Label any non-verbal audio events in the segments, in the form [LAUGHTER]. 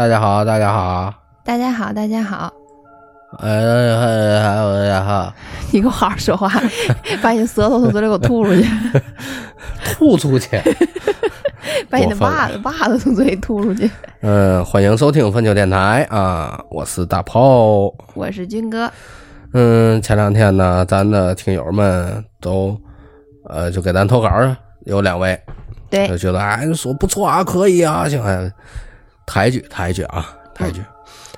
大家好，大家好，大家好，大家好，呃，大家好，[LAUGHS] 你给我好好说话，[LAUGHS] 把你舌头从嘴里给我吐出去，[LAUGHS] 吐出去。把你的袜子袜子从嘴里吐出去。嗯，欢迎收听分球电台。啊，我是大炮，我是军哥。嗯，前两天呢，咱的听友们都呃，就给咱投稿有两位，对，就觉得哎，说不错啊，可以啊，行，抬举抬举啊，抬举，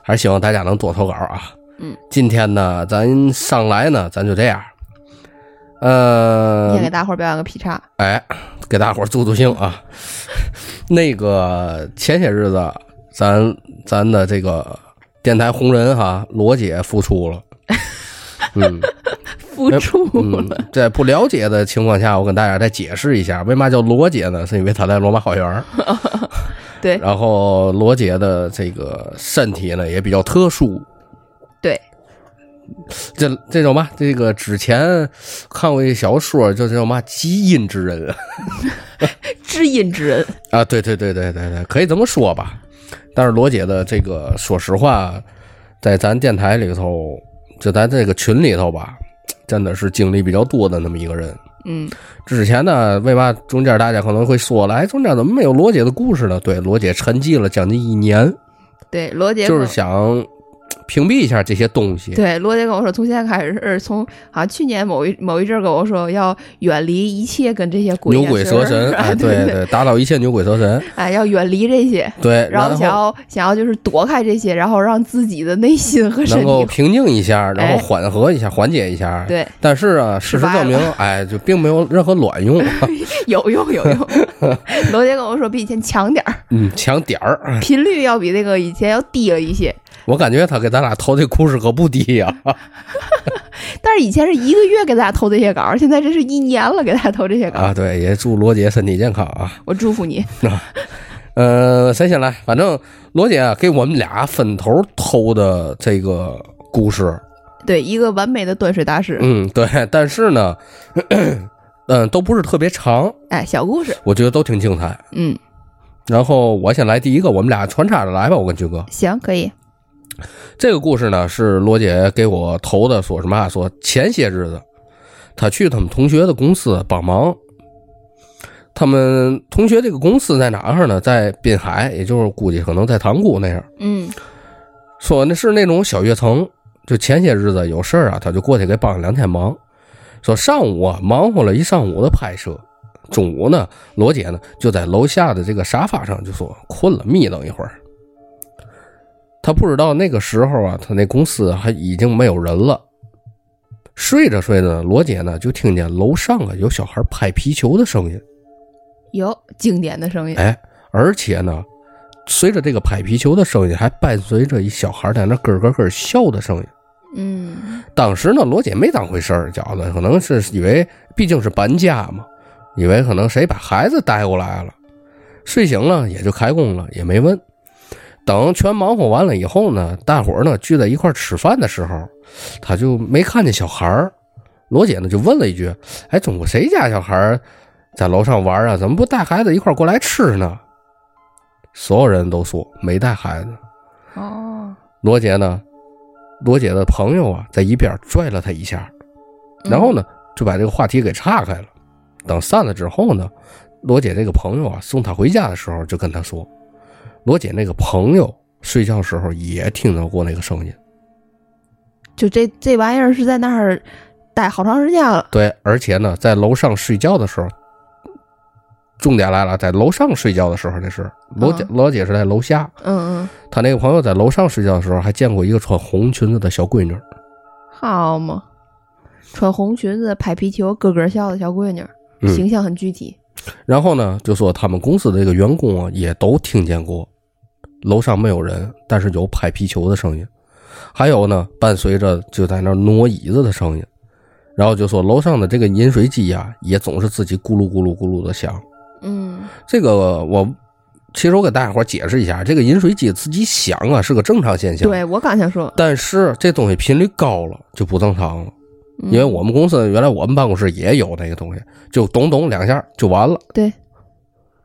还是希望大家能多投稿啊。嗯，今天呢，咱上来呢，咱就这样，呃，先给大伙表演个劈叉，哎，给大伙助助兴啊。[LAUGHS] 那个前些日子，咱咱的这个电台红人哈，罗姐复出了。[LAUGHS] 嗯，复出了。在不了解的情况下，我跟大家再解释一下，为嘛叫罗姐呢？是因为她在罗马花园。[LAUGHS] 对。然后罗姐的这个身体呢也比较特殊。对。这这种嘛，这个之前看过一小说，就叫嘛“基因之人”。[LAUGHS] 知音之人啊，对对对对对对，可以这么说吧。但是罗姐的这个，说实话，在咱电台里头。就咱这个群里头吧，真的是经历比较多的那么一个人。嗯，之前呢，为嘛中间大家可能会说了，哎，中间怎么没有罗姐的故事呢？对，罗姐沉寂了将近一年。对，罗姐就是想。屏蔽一下这些东西。对，罗姐跟我说，从现在开始，从好像去年某一某一阵跟我说，要远离一切跟这些鬼牛鬼蛇神。哎，对对，打倒一切牛鬼蛇神。哎，要远离这些。对，然后想要想要就是躲开这些，然后让自己的内心和身体能够平静一下，然后缓和一下，缓解一下。对。但是啊，事实证明，哎，就并没有任何卵用。[LAUGHS] 有用有用。罗姐跟我说，比以前强点儿。嗯，强点儿。频率要比那个以前要低了一些。我感觉他给咱俩投的故事可不低呀，[LAUGHS] 但是以前是一个月给咱俩投这些稿，现在这是一年了给大家投这些稿啊。对，也祝罗姐身体健康啊！我祝福你。[LAUGHS] 呃，谁先来？反正罗姐给我们俩分头投的这个故事，对，一个完美的端水大师。嗯，对，但是呢，嗯，都不是特别长，哎，小故事，我觉得都挺精彩。嗯，然后我先来第一个，我们俩穿插着来吧，我跟军哥。行，可以。这个故事呢，是罗姐给我投的，说什么？说前些日子，他去他们同学的公司帮忙。他们同学这个公司在哪儿呢？在滨海，也就是估计可能在塘沽那样。嗯，说那是那种小跃层。就前些日子有事儿啊，他就过去给帮两天忙。说上午啊，忙活了一上午的拍摄，中午呢，罗姐呢就在楼下的这个沙发上就说困了，眯瞪一会儿。他不知道那个时候啊，他那公司还已经没有人了。睡着睡着，罗姐呢就听见楼上啊有小孩拍皮球的声音，有经典的声音。哎，而且呢，随着这个拍皮球的声音，还伴随着一小孩在那咯咯咯笑的声音。嗯，当时呢，罗姐没当回事儿，觉得可能是以为毕竟是搬家嘛，以为可能谁把孩子带过来了。睡醒了也就开工了，也没问。等全忙活完了以后呢，大伙儿呢聚在一块吃饭的时候，他就没看见小孩儿。罗姐呢就问了一句：“哎，中午谁家小孩在楼上玩啊？怎么不带孩子一块过来吃呢？”所有人都说没带孩子。哦，罗姐呢，罗姐的朋友啊在一边拽了他一下，然后呢就把这个话题给岔开了。等散了之后呢，罗姐这个朋友啊送她回家的时候就跟她说。罗姐那个朋友睡觉时候也听到过那个声音，就这这玩意儿是在那儿待好长时间了。对，而且呢，在楼上睡觉的时候，重点来了，在楼上睡觉的时候，那是罗姐，罗姐是在楼下。嗯嗯，她那个朋友在楼上睡觉的时候，还见过一个穿红裙子的小闺女。好嘛，穿红裙子拍皮球咯咯笑的小闺女，形象很具体。然后呢，就说他们公司的这个员工啊，也都听见过。楼上没有人，但是有拍皮球的声音，还有呢，伴随着就在那挪椅子的声音，然后就说楼上的这个饮水机呀，也总是自己咕噜咕噜咕噜的响。嗯，这个我其实我给大家伙解释一下，这个饮水机自己响啊是个正常现象。对我刚想说，但是这东西频率高了就不正常了，因为我们公司原来我们办公室也有那个东西，就咚咚两下就完了。对。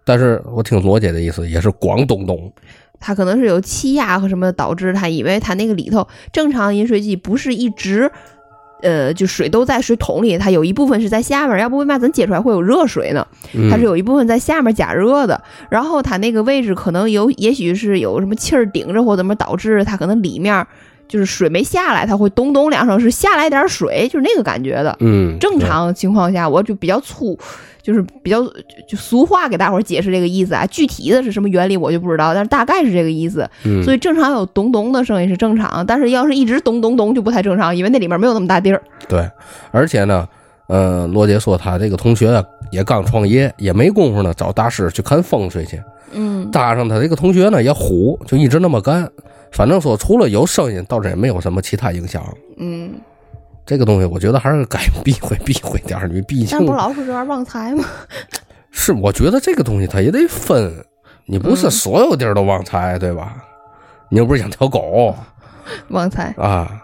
但是我听罗姐的意思，也是咣咚咚。它可能是有气压和什么导致它，因为它那个里头正常饮水机不是一直，呃，就水都在水桶里，它有一部分是在下面，要不为嘛咱接出来会有热水呢？它是有一部分在下面加热的，然后它那个位置可能有，也许是有什么气儿顶着或怎么导致它可能里面。就是水没下来，它会咚咚两声，是下来点水，就是那个感觉的。嗯，正常情况下，我就比较粗，就是比较就俗话给大伙儿解释这个意思啊。具体的是什么原理我就不知道，但是大概是这个意思。嗯，所以正常有咚咚的声音是正常，但是要是一直咚咚咚就不太正常，因为那里面没有那么大地儿。对，而且呢，呃，罗杰说他这个同学也刚创业，也没工夫呢找大师去看风水去。嗯，搭上他这个同学呢也虎，就一直那么干。反正说除了有声音，倒是也没有什么其他影响。嗯，这个东西我觉得还是该避讳避讳点儿，你毕竟。但不老是这样旺财吗？[LAUGHS] 是，我觉得这个东西它也得分，你不是所有地儿都旺财，对吧？你又不是养条狗，[LAUGHS] 旺财啊。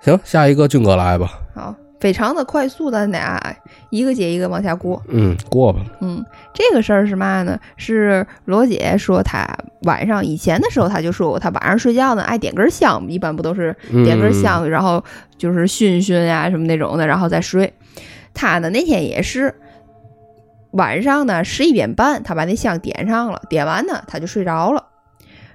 行，下一个军哥来吧。好。非常的快速的，俩一个接一个往下过。嗯，过吧。嗯，这个事儿是嘛呢？是罗姐说她晚上以前的时候，她就说过，她晚上睡觉呢爱点根香，一般不都是点根香，然后就是熏熏呀什么那种的，然后再睡。她呢那天也是晚上呢十一点半，她把那香点上了，点完呢她就睡着了。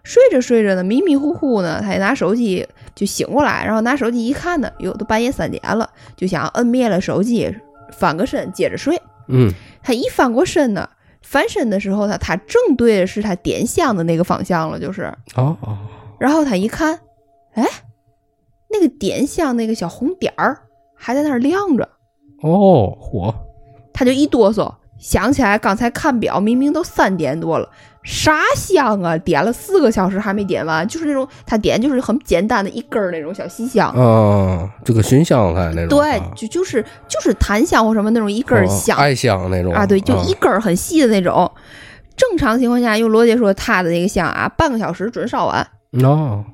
睡着睡着呢，迷迷糊糊呢，她也拿手机。就醒过来，然后拿手机一看呢，哟，都半夜三点了，就想摁灭了手机，翻个身接着睡。嗯，他一翻过身呢，翻身的时候，他他正对的是他点香的那个方向了，就是哦哦。然后他一看，哎，那个点香那个小红点儿还在那儿亮着。哦，嚯！他就一哆嗦，想起来刚才看表，明明都三点多了。啥香啊！点了四个小时还没点完，就是那种他点就是很简单的一根儿那种小细香，嗯，这个熏香菜那种，对，就就是就是檀香或什么那种一根儿香，艾香那种啊，对，就一根儿很细的那种。正常情况下，用罗杰说他的那个香啊，半个小时准烧完。哦，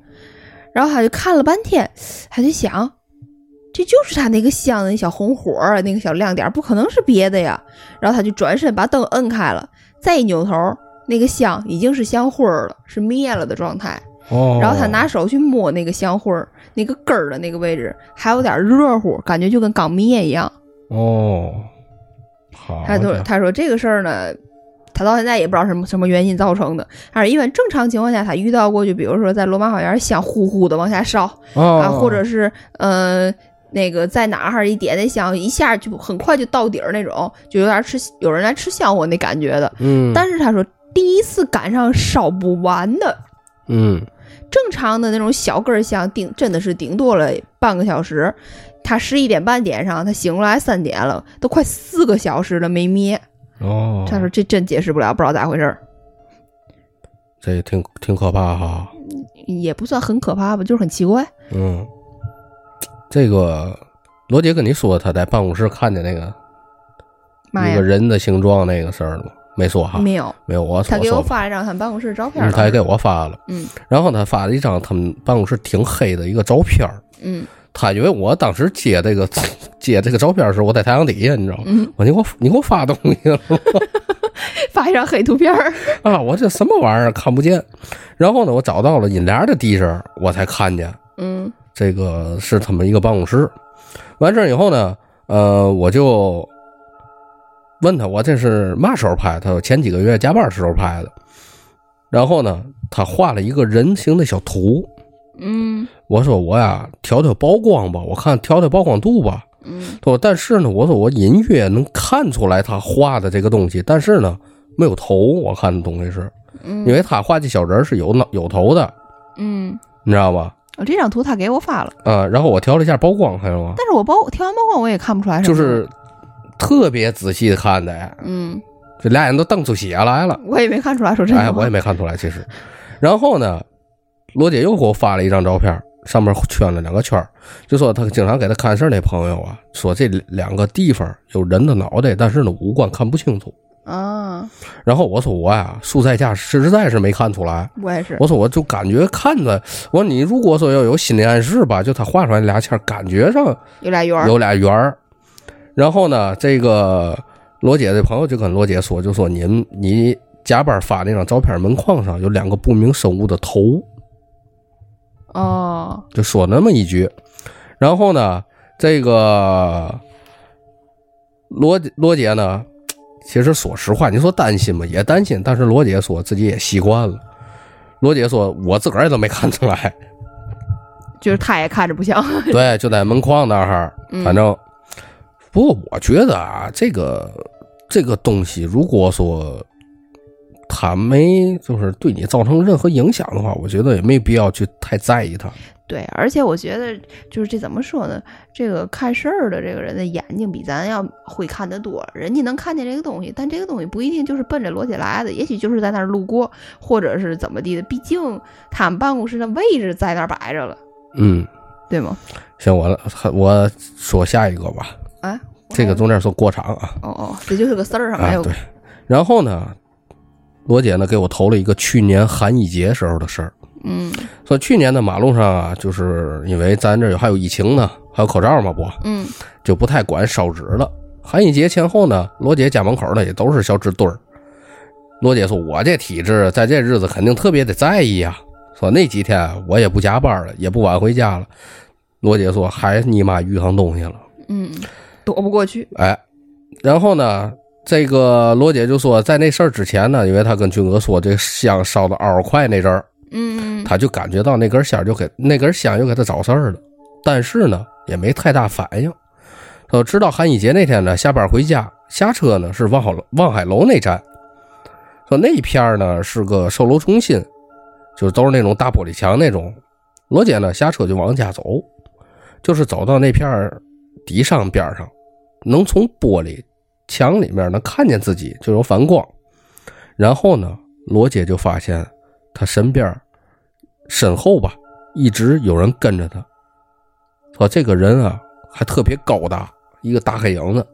然后他就看了半天，他就想，这就是他那个香的那小红火儿，那个小亮点，不可能是别的呀。然后他就转身把灯摁开了，再一扭头。那个香已经是香灰儿了，是灭了的状态。哦。然后他拿手去摸那个香灰儿，那个根儿的那个位置还有点热乎，感觉就跟刚灭一样。哦。好。他说：“他说这个事儿呢，他到现在也不知道什么什么原因造成的。还是因为正常情况下，他遇到过，就比如说在罗马花园香呼呼的往下烧啊，或者是呃那个在哪儿一点那香一下就很快就到底儿那种，就有点吃有人来吃香火那感觉的。嗯。但是他说。第一次赶上烧不完的，嗯，正常的那种小根香顶真的是顶多了半个小时。他十一点半点上，他醒过来三点了，都快四个小时了没灭。哦，他说这真解释不了，不知道咋回事儿。这挺挺可怕哈，也不算很可怕吧，就是很奇怪。嗯，这个罗杰跟你说他在办公室看见那个一个人的形状那个事儿了吗？没说哈，没有。没有，我他给我发了一张他们办公室照片，他也给我发了，嗯，然后他发了一张他们办公室挺黑的一个照片，嗯，他以为我当时接这个 [LAUGHS] 接这个照片时，我在太阳底下，你知道吗？我你给我你给我发东西了。吗，[LAUGHS] 发一张黑图片 [LAUGHS] 啊，我这什么玩意儿看不见，然后呢，我找到了阴帘的地址，我才看见，嗯，这个是他们一个办公室，完事以后呢，呃，我就。问他我这是嘛时候拍？他说前几个月加班时候拍的。然后呢，他画了一个人形的小图。嗯，我说我呀调调曝光吧，我看调调曝光度吧。嗯，他说但是呢，我说我隐约能看出来他画的这个东西，但是呢没有头。我看的东西是，因为他画这小人是有脑有头的。嗯，你知道吧？这张图他给我发了。啊，然后我调了一下曝光，看见吗？但是我曝调完曝光我也看不出来。就是。特别仔细的看的，嗯，这俩人都瞪出血来了。我也没看出来，哎，我也没看出来，其实。然后呢，罗姐又给我发了一张照片，上面圈了两个圈就说他经常给他看事那朋友啊，说这两个地方有人的脑袋，但是呢五官看不清楚啊。然后我说我呀，素在家实在是没看出来。我也是。我说我就感觉看着，我说你如果说要有心理暗示吧，就他画出来俩圈，感觉上有俩圆有俩圆儿。然后呢，这个罗姐的朋友就跟罗姐说，就说您你加班发那张照片，门框上有两个不明生物的头，哦，就说那么一句。然后呢，这个罗罗姐呢，其实说实话，你说担心吗？也担心，但是罗姐说自己也习惯了。罗姐说：“我自个儿也都没看出来。”就是他也看着不像。[LAUGHS] 对，就在门框那儿，嗯反正。不过我觉得啊，这个这个东西，如果说他没就是对你造成任何影响的话，我觉得也没必要去太在意它。对，而且我觉得就是这怎么说呢？这个看事儿的这个人的眼睛比咱要会看得多，人家能看见这个东西，但这个东西不一定就是奔着罗姐来的，也许就是在那儿路过，或者是怎么地的。毕竟他们办公室的位置在那儿摆着了，嗯，对吗？行，我了，我说下一个吧。啊，这个中间说过场啊。哦哦，这就是个事儿上啊。对。然后呢，罗姐呢给我投了一个去年寒衣节时候的事儿。嗯说去年的马路上啊，就是因为咱这还有疫情呢，还有口罩嘛不，嗯就不太管烧纸了。寒衣节前后呢，罗姐家门口呢也都是小纸堆儿。罗姐说：“我这体质，在这日子肯定特别的在意啊、说那几天我也不加班了，也不晚回家了。罗姐说：“还你妈遇上东西了。”嗯，躲不过去。哎，然后呢，这个罗姐就说，在那事儿之前呢，因为她跟军哥说这香烧的嗷快那阵儿，嗯她就感觉到那根香就给那根香又给她找事儿了，但是呢，也没太大反应。说直到寒衣节那天呢，下班回家下车呢是望海望海楼那站，说那一片儿呢是个售楼中心，就是都是那种大玻璃墙那种。罗姐呢下车就往家走，就是走到那片儿底上边上，能从玻璃墙里面能看见自己，就有反光。然后呢，罗姐就发现她身边身后吧，一直有人跟着她。说这个人啊，还特别高大，一个大黑影子。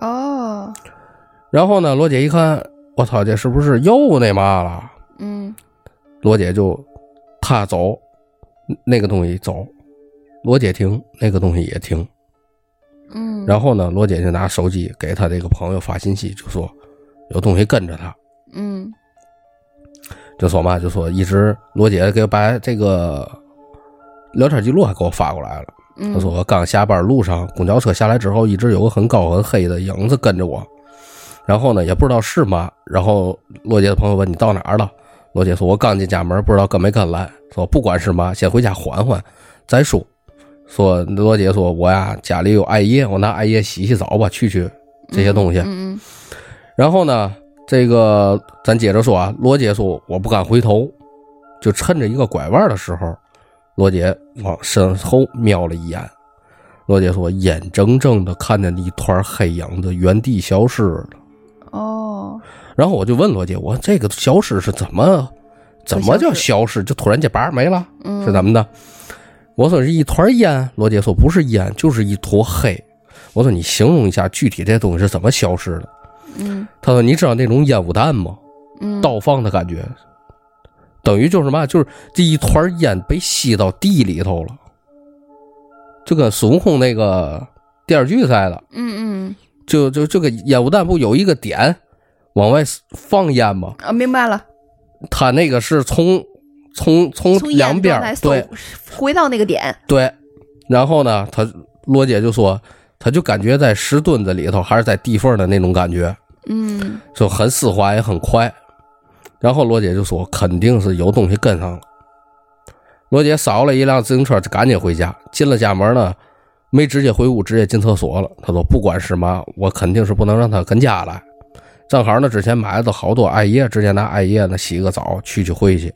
哦，然后呢，罗姐一看，我操，这是不是又那嘛了？嗯罗姐就她走，那个东西走，罗姐停，那个东西也停。嗯，然后呢，罗姐就拿手机给她这个朋友发信息，就说有东西跟着她，嗯就说嘛，就说一直罗姐给我把这个聊天记录还给我发过来了。嗯，她说我刚下班路上，公交车下来之后，一直有个很高很黑的影子跟着我，然后呢也不知道是嘛。然后罗姐的朋友问你到哪儿了？罗姐说我刚进家门，不知道跟没跟来。说不管是嘛，先回家缓缓再说。说罗姐说我呀家里有艾叶，我拿艾叶洗洗澡吧，去去这些东西。嗯嗯然后呢，这个咱接着说啊，罗姐说我不敢回头，就趁着一个拐弯的时候，罗姐往身后瞄了一眼。罗姐说，眼睁睁的看见一团黑影子原地消失了。哦，然后我就问罗姐，我这个消失是怎么怎么叫消失？就突然间叭没了，嗯，是怎么的？我说是一团烟，罗姐说不是烟，就是一坨黑。我说你形容一下具体这东西是怎么消失的？嗯他说你知道那种烟雾弹吗？嗯，倒放的感觉，等于就是嘛，就是这一团烟被吸到地里头了，就跟孙悟空那个电视剧似的，嗯嗯就就就跟烟雾弹不有一个点往外放烟吗？啊，明白了，他那个是从从从从两边对回到那个点，对，然后呢，他罗姐就说，他就感觉在石墩子里头还是在地缝的那种感觉，嗯就很丝滑也很快。然后罗姐就说肯定是有东西跟上了。罗姐扫了一辆自行车，就赶紧回家。进了家门呢，没直接回屋，直接进厕所了。她说不管是嘛，我肯定是不能让他跟家来。正好呢，之前买的好多艾叶，直接拿艾叶呢洗个澡去去回去。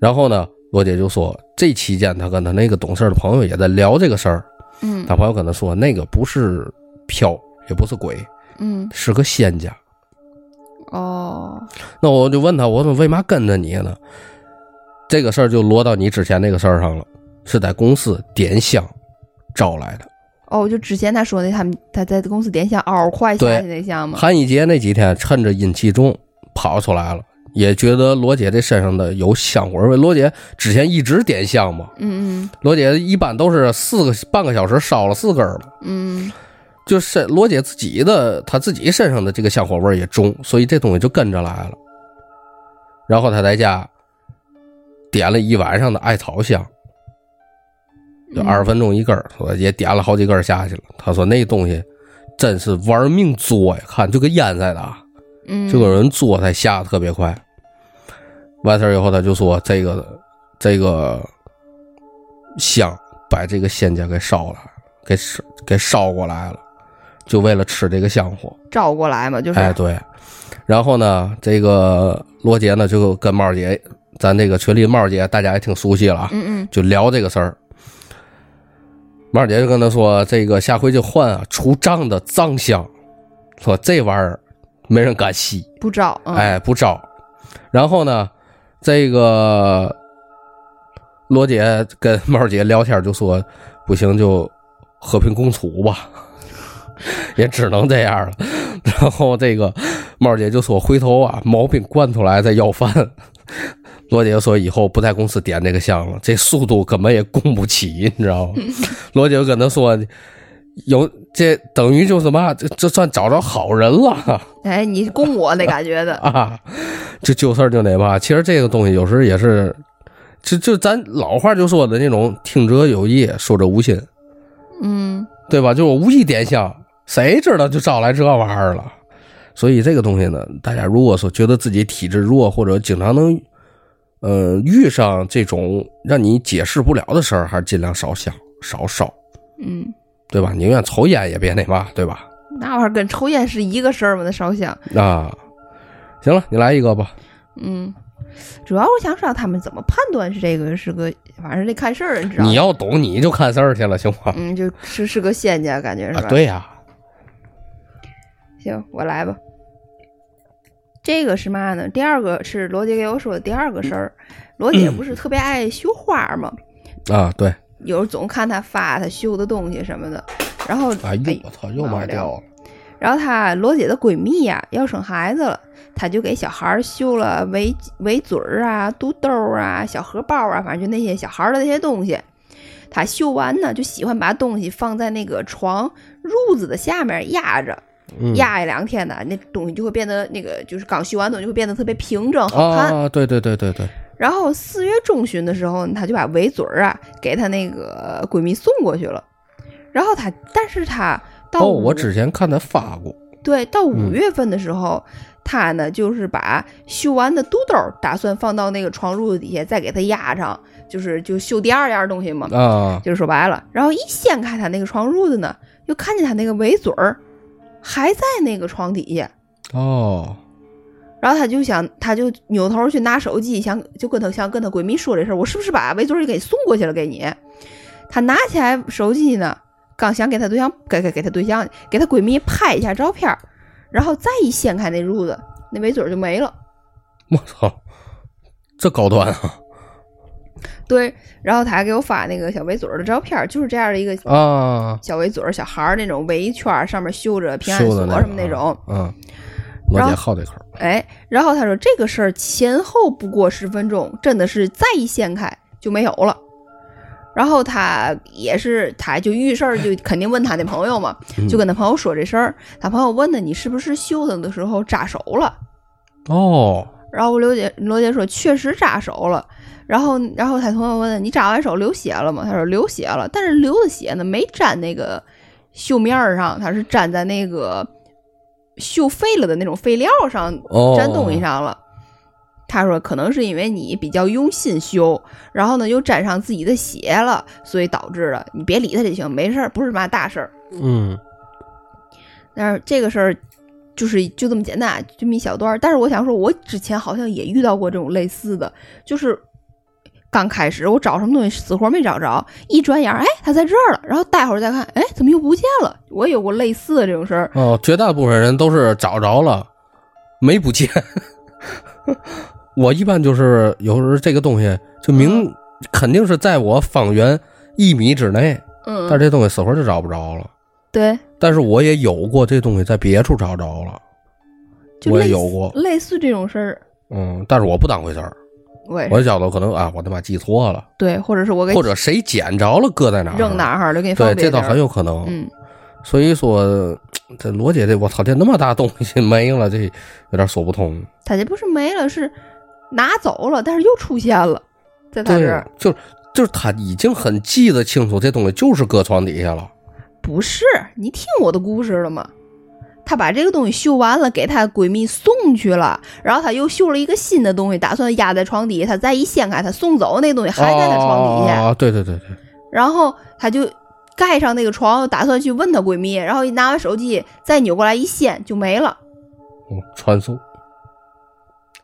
然后呢，罗姐就说，这期间她跟她那个懂事的朋友也在聊这个事儿。嗯她朋友跟她说，那个不是飘，也不是鬼，嗯，是个仙家。哦，那我就问他，我说为嘛跟着你呢？这个事儿就落到你之前那个事儿上了，是在公司点香招来的。哦，就之前他说的，他们他在公司点香嗷快下去那项吗？韩一杰那几天，趁着阴气重跑出来了，也觉得罗姐这身上的有香味儿。罗姐之前一直点香嘛，嗯罗姐一般都是四个半个小时烧了四根儿了。嗯就是罗姐自己的，她自己身上的这个香火味儿也重，所以这东西就跟着来了。然后她在家点了一晚上的艾草香，就嗯二十分钟一根儿，说也点了好几根下去了。她说那东西真是玩命作呀，看就跟烟似的啊，嗯，就有人作才下的特别快。完事儿以后，他就说这个这个香把这个仙家给烧了，给烧给烧过来了，就为了吃这个香火。照过来嘛，就是，哎，对。然后呢，这个罗杰呢就跟帽姐，咱这个群里帽姐大家也挺熟悉了啊，嗯嗯就聊这个事儿。帽姐就跟他说：“这个下回就换啊除瘴的藏香，说这玩意儿没人敢吸，不招，嗯、哎，不招。然后呢，这个罗姐跟猫姐聊天就说：不行就和平共处吧，[LAUGHS] 也只能这样了。然后这个猫姐就说：回头啊，毛病惯出来再要饭。[LAUGHS] 罗姐就说：“以后不在公司点这个香了，这速度根本也供不起，你知道吗？” [LAUGHS] 罗姐就跟他说：“有这等于就是嘛，这这算找着好人了。[LAUGHS] ”哎，你供我那感觉的，啊，这就事儿就那嘛。其实这个东西有时也是，就就咱老话就说的那种“听者有意，说者无心嗯”，对吧？就我无意点香，谁知道就招来这玩意儿了。所以这个东西呢，大家如果说觉得自己体质弱，或者经常能，呃，遇上这种让你解释不了的事儿，还是尽量少想少烧，嗯，对吧？宁愿抽烟也别那嘛，对吧？那玩意儿跟抽烟是一个事儿吗？那烧香，啊，行了，你来一个吧。嗯，主要我想知道他们怎么判断是这个是个，反正得看事儿，你知道吗？你要懂，你就看事儿去了，行吗？嗯，就是是个仙家，感觉是吧？啊，对呀、行，我来吧。这个是嘛呢？第二个是罗姐给我说的第二个事儿。罗姐不是特别爱绣花吗？啊，对，有时候总看他发他绣的东西什么的。然后，哎呦，我操，又卖掉了。然后她罗姐的闺蜜呀、要生孩子了，她就给小孩儿绣了围围嘴儿啊、肚兜儿啊、小荷包啊，反正就那些小孩儿的那些东西。她绣完呢，就喜欢把东西放在那个床褥子的下面压着，嗯压一两天呢，那东西就会变得那个，就是刚绣完东西就会变得特别平整好看。啊，对对对对对，然后四月中旬的时候，她就把围嘴儿啊给她那个闺蜜送过去了。然后她，但是她到哦，我之前看他发过，对到五嗯月份的时候，她呢就是把绣完的肚兜儿打算放到那个床褥子底下，再给它压上，就是就绣第二样东西嘛。啊，就是说白了，然后一掀开她那个床褥子呢，又看见她那个围嘴儿还在那个床底下。哦，然后她就想，她就扭头去拿手机，想就跟她想跟她闺蜜说这事儿，我是不是把围嘴儿给送过去了给你？她拿起来手机呢，刚想给她对象给给给她对象给她闺蜜拍一下照片儿，然后再一掀开那褥子，那围嘴儿就没了。我操，这高端啊 [LAUGHS] 对，然后她还给我发那个小围嘴儿的照片儿，就是这样的一个啊！小围嘴儿，小孩儿那种围一圈儿，上面绣着平安锁什么那种。嗯，后姐好这口儿，哎，然后他说这个事儿前后不过十分钟，真的是再一掀开就没有了。然后他也是，他就遇事儿就肯定问他那朋友嘛，嗯就跟他朋友说这事儿。他朋友问他你是不是绣它的时候扎手了？哦，然后刘姐罗姐说确实扎手了。然后然后他朋友问他你扎完手流血了吗？他说流血了，但是流的血呢没沾那个绣面儿上，它是粘在那个绣废了的那种废料上哦，粘东西上了。他说可能是因为你比较用心修，然后呢又沾上自己的血了，所以导致的。你别理他就行，没事儿，不是嘛大事儿。嗯，但是这个事儿就是就这么简单，这么一小段。但是我想说，我之前好像也遇到过这种类似的，就是刚开始我找什么东西死活没找着，一转眼儿哎它在这儿了，然后待会儿再看，哎怎么又不见了？我也有过类似的这种事儿。哦，绝大部分人都是找着了，没不见。[LAUGHS] 我一般就是有时候这个东西就明、肯定是在我方圆一米之内，嗯，但是这东西死活就找不着了。对，但是我也有过这东西在别处找着了，我也有过，类似这种事儿，嗯，但是我不当回事儿，我也是我觉得可能啊，我他妈记错了，对，或者是我给或者谁捡着了搁在哪儿，扔哪儿了，给你放对，这倒很有可能。嗯所以说，这罗姐这我操，这那么大东西 [LAUGHS] 没了，这有点说不通。他这不是没了，是拿走了，但是又出现了，在他这儿。，就就是他已经很记得清楚，这东西就是搁床底下了。不是，你听我的故事了吗？她把这个东西绣完了，给她闺蜜送去了，然后她又绣了一个新的东西，打算压在床底下。她再一掀开，她送走那东西还在她床底下，哦，对对对对，然后她就盖上那个床，打算去问她闺蜜，然后一拿完手机再扭过来一掀就没了。嗯，传送，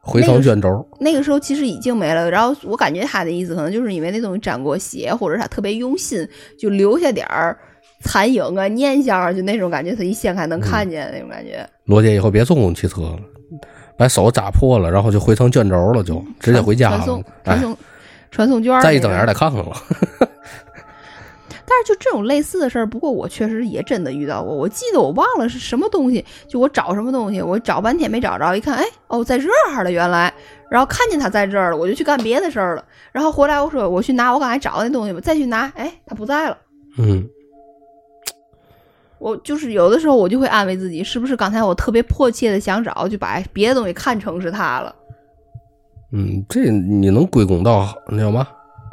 回程卷轴。那个时候其实已经没了，然后我感觉他的意思可能就是因为那东西沾过血，或者他特别用心，就留下点儿残影啊、念想啊，就那种感觉。他一掀开能看见那种感觉。罗姐以后别坐公共汽车了，把手扎破了，然后就回成卷轴了，就直接回家了传送。传哎，送传送卷儿。再一睁眼，得看看了。[LAUGHS] 但是就这种类似的事儿，不过我确实也真的遇到过。我记得我忘了是什么东西，就我找什么东西，我找半天没找着，一看，哎，哦，在这儿了，原来，然后看见他在这儿了，我就去干别的事儿了。然后回来我说我去拿我刚才找的那东西吧，再去拿，哎，他不在了。嗯，我就是有的时候我就会安慰自己，是不是刚才我特别迫切的想找，就把别的东西看成是他了。嗯，这你能归功到那叫嘛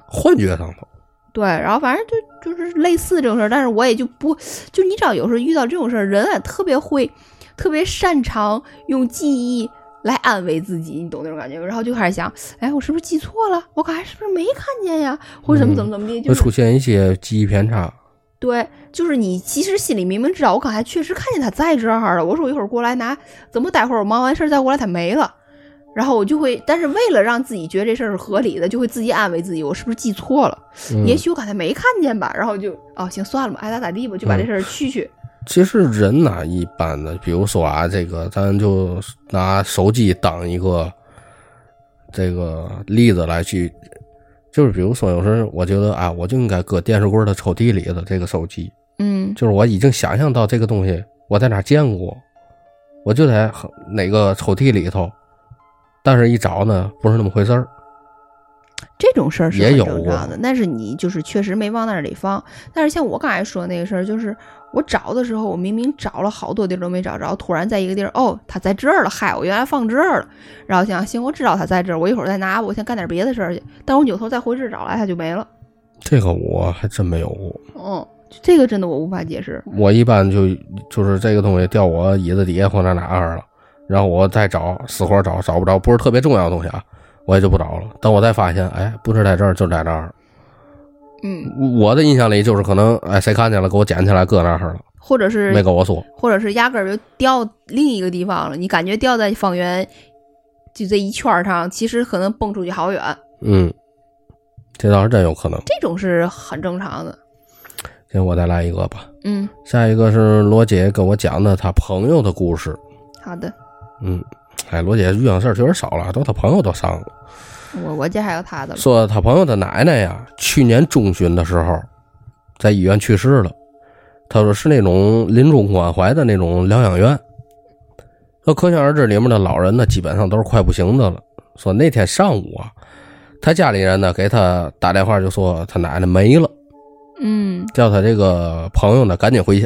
幻觉上头。对，然后反正就就是类似这种事儿，但是我也就不，就你知道，有时候遇到这种事儿，人啊特别会，特别擅长用记忆来安慰自己，你懂那种感觉吗？然后就开始想，哎，我是不是记错了？我刚才是不是没看见呀？或者怎么怎么怎么地？就出现一些记忆偏差。对，就是你其实心里明明知道，我刚才确实看见他在这儿了。我说我一会儿过来拿，怎么待会儿我忙完事儿再过来他没了？然后我就会，但是为了让自己觉得这事儿是合理的，就会自己安慰自己，我是不是记错了？嗯也许我刚才没看见吧，然后就哦行算了吧，爱咋咋地吧，就把这事儿去去。其实人呐，一般的，比如说啊，这个咱就拿手机当一个这个例子来去，就是比如说，有时候我觉得啊，我就应该搁电视柜的抽屉里的这个手机，嗯就是我已经想象到这个东西我在哪见过，我就在哪个抽屉里头，但是一找呢，不是那么回事儿。这种事儿是很也有正常的，但是你就是确实没往那里放。但是像我刚才说的那个事儿，就是我找的时候，我明明找了好多地儿都没找着，突然在一个地儿，哦，他在这儿了，嗨，我原来放这儿了。然后想，行，我知道他在这儿，我一会儿再拿，我先干点别的事儿去。但我扭头再回这儿找来，他就没了。这个我还真没有过。嗯，这个真的我无法解释。我一般就就是这个东西掉我椅子底下或者哪儿了，然后我再找死活找找不着，不是特别重要的东西啊，我也就不找了。等我再发现，哎，不是在这儿，就在那儿。嗯，我的印象里就是可能，哎，谁看见了，给我捡起来搁那儿了，或者是没跟我说。或者是压根儿就掉另一个地方了，你感觉掉在方圆就这一圈儿上，其实可能蹦出去好远，嗯，这倒是真有可能。这种是很正常的。行，我再来一个吧。嗯，下一个是罗姐跟我讲的她朋友的故事。好的，嗯，哎，罗姐遇上事儿确实少了，都她朋友都上了。我我这还有他的了。说他朋友的奶奶呀，去年中旬的时候，在医院去世了。他说是那种临终关怀的那种疗养院。那可想而知，里面的老人呢，基本上都是快不行的了。说那天上午啊，他家里人呢给他打电话，就说他奶奶没了，嗯叫他这个朋友呢赶紧回去，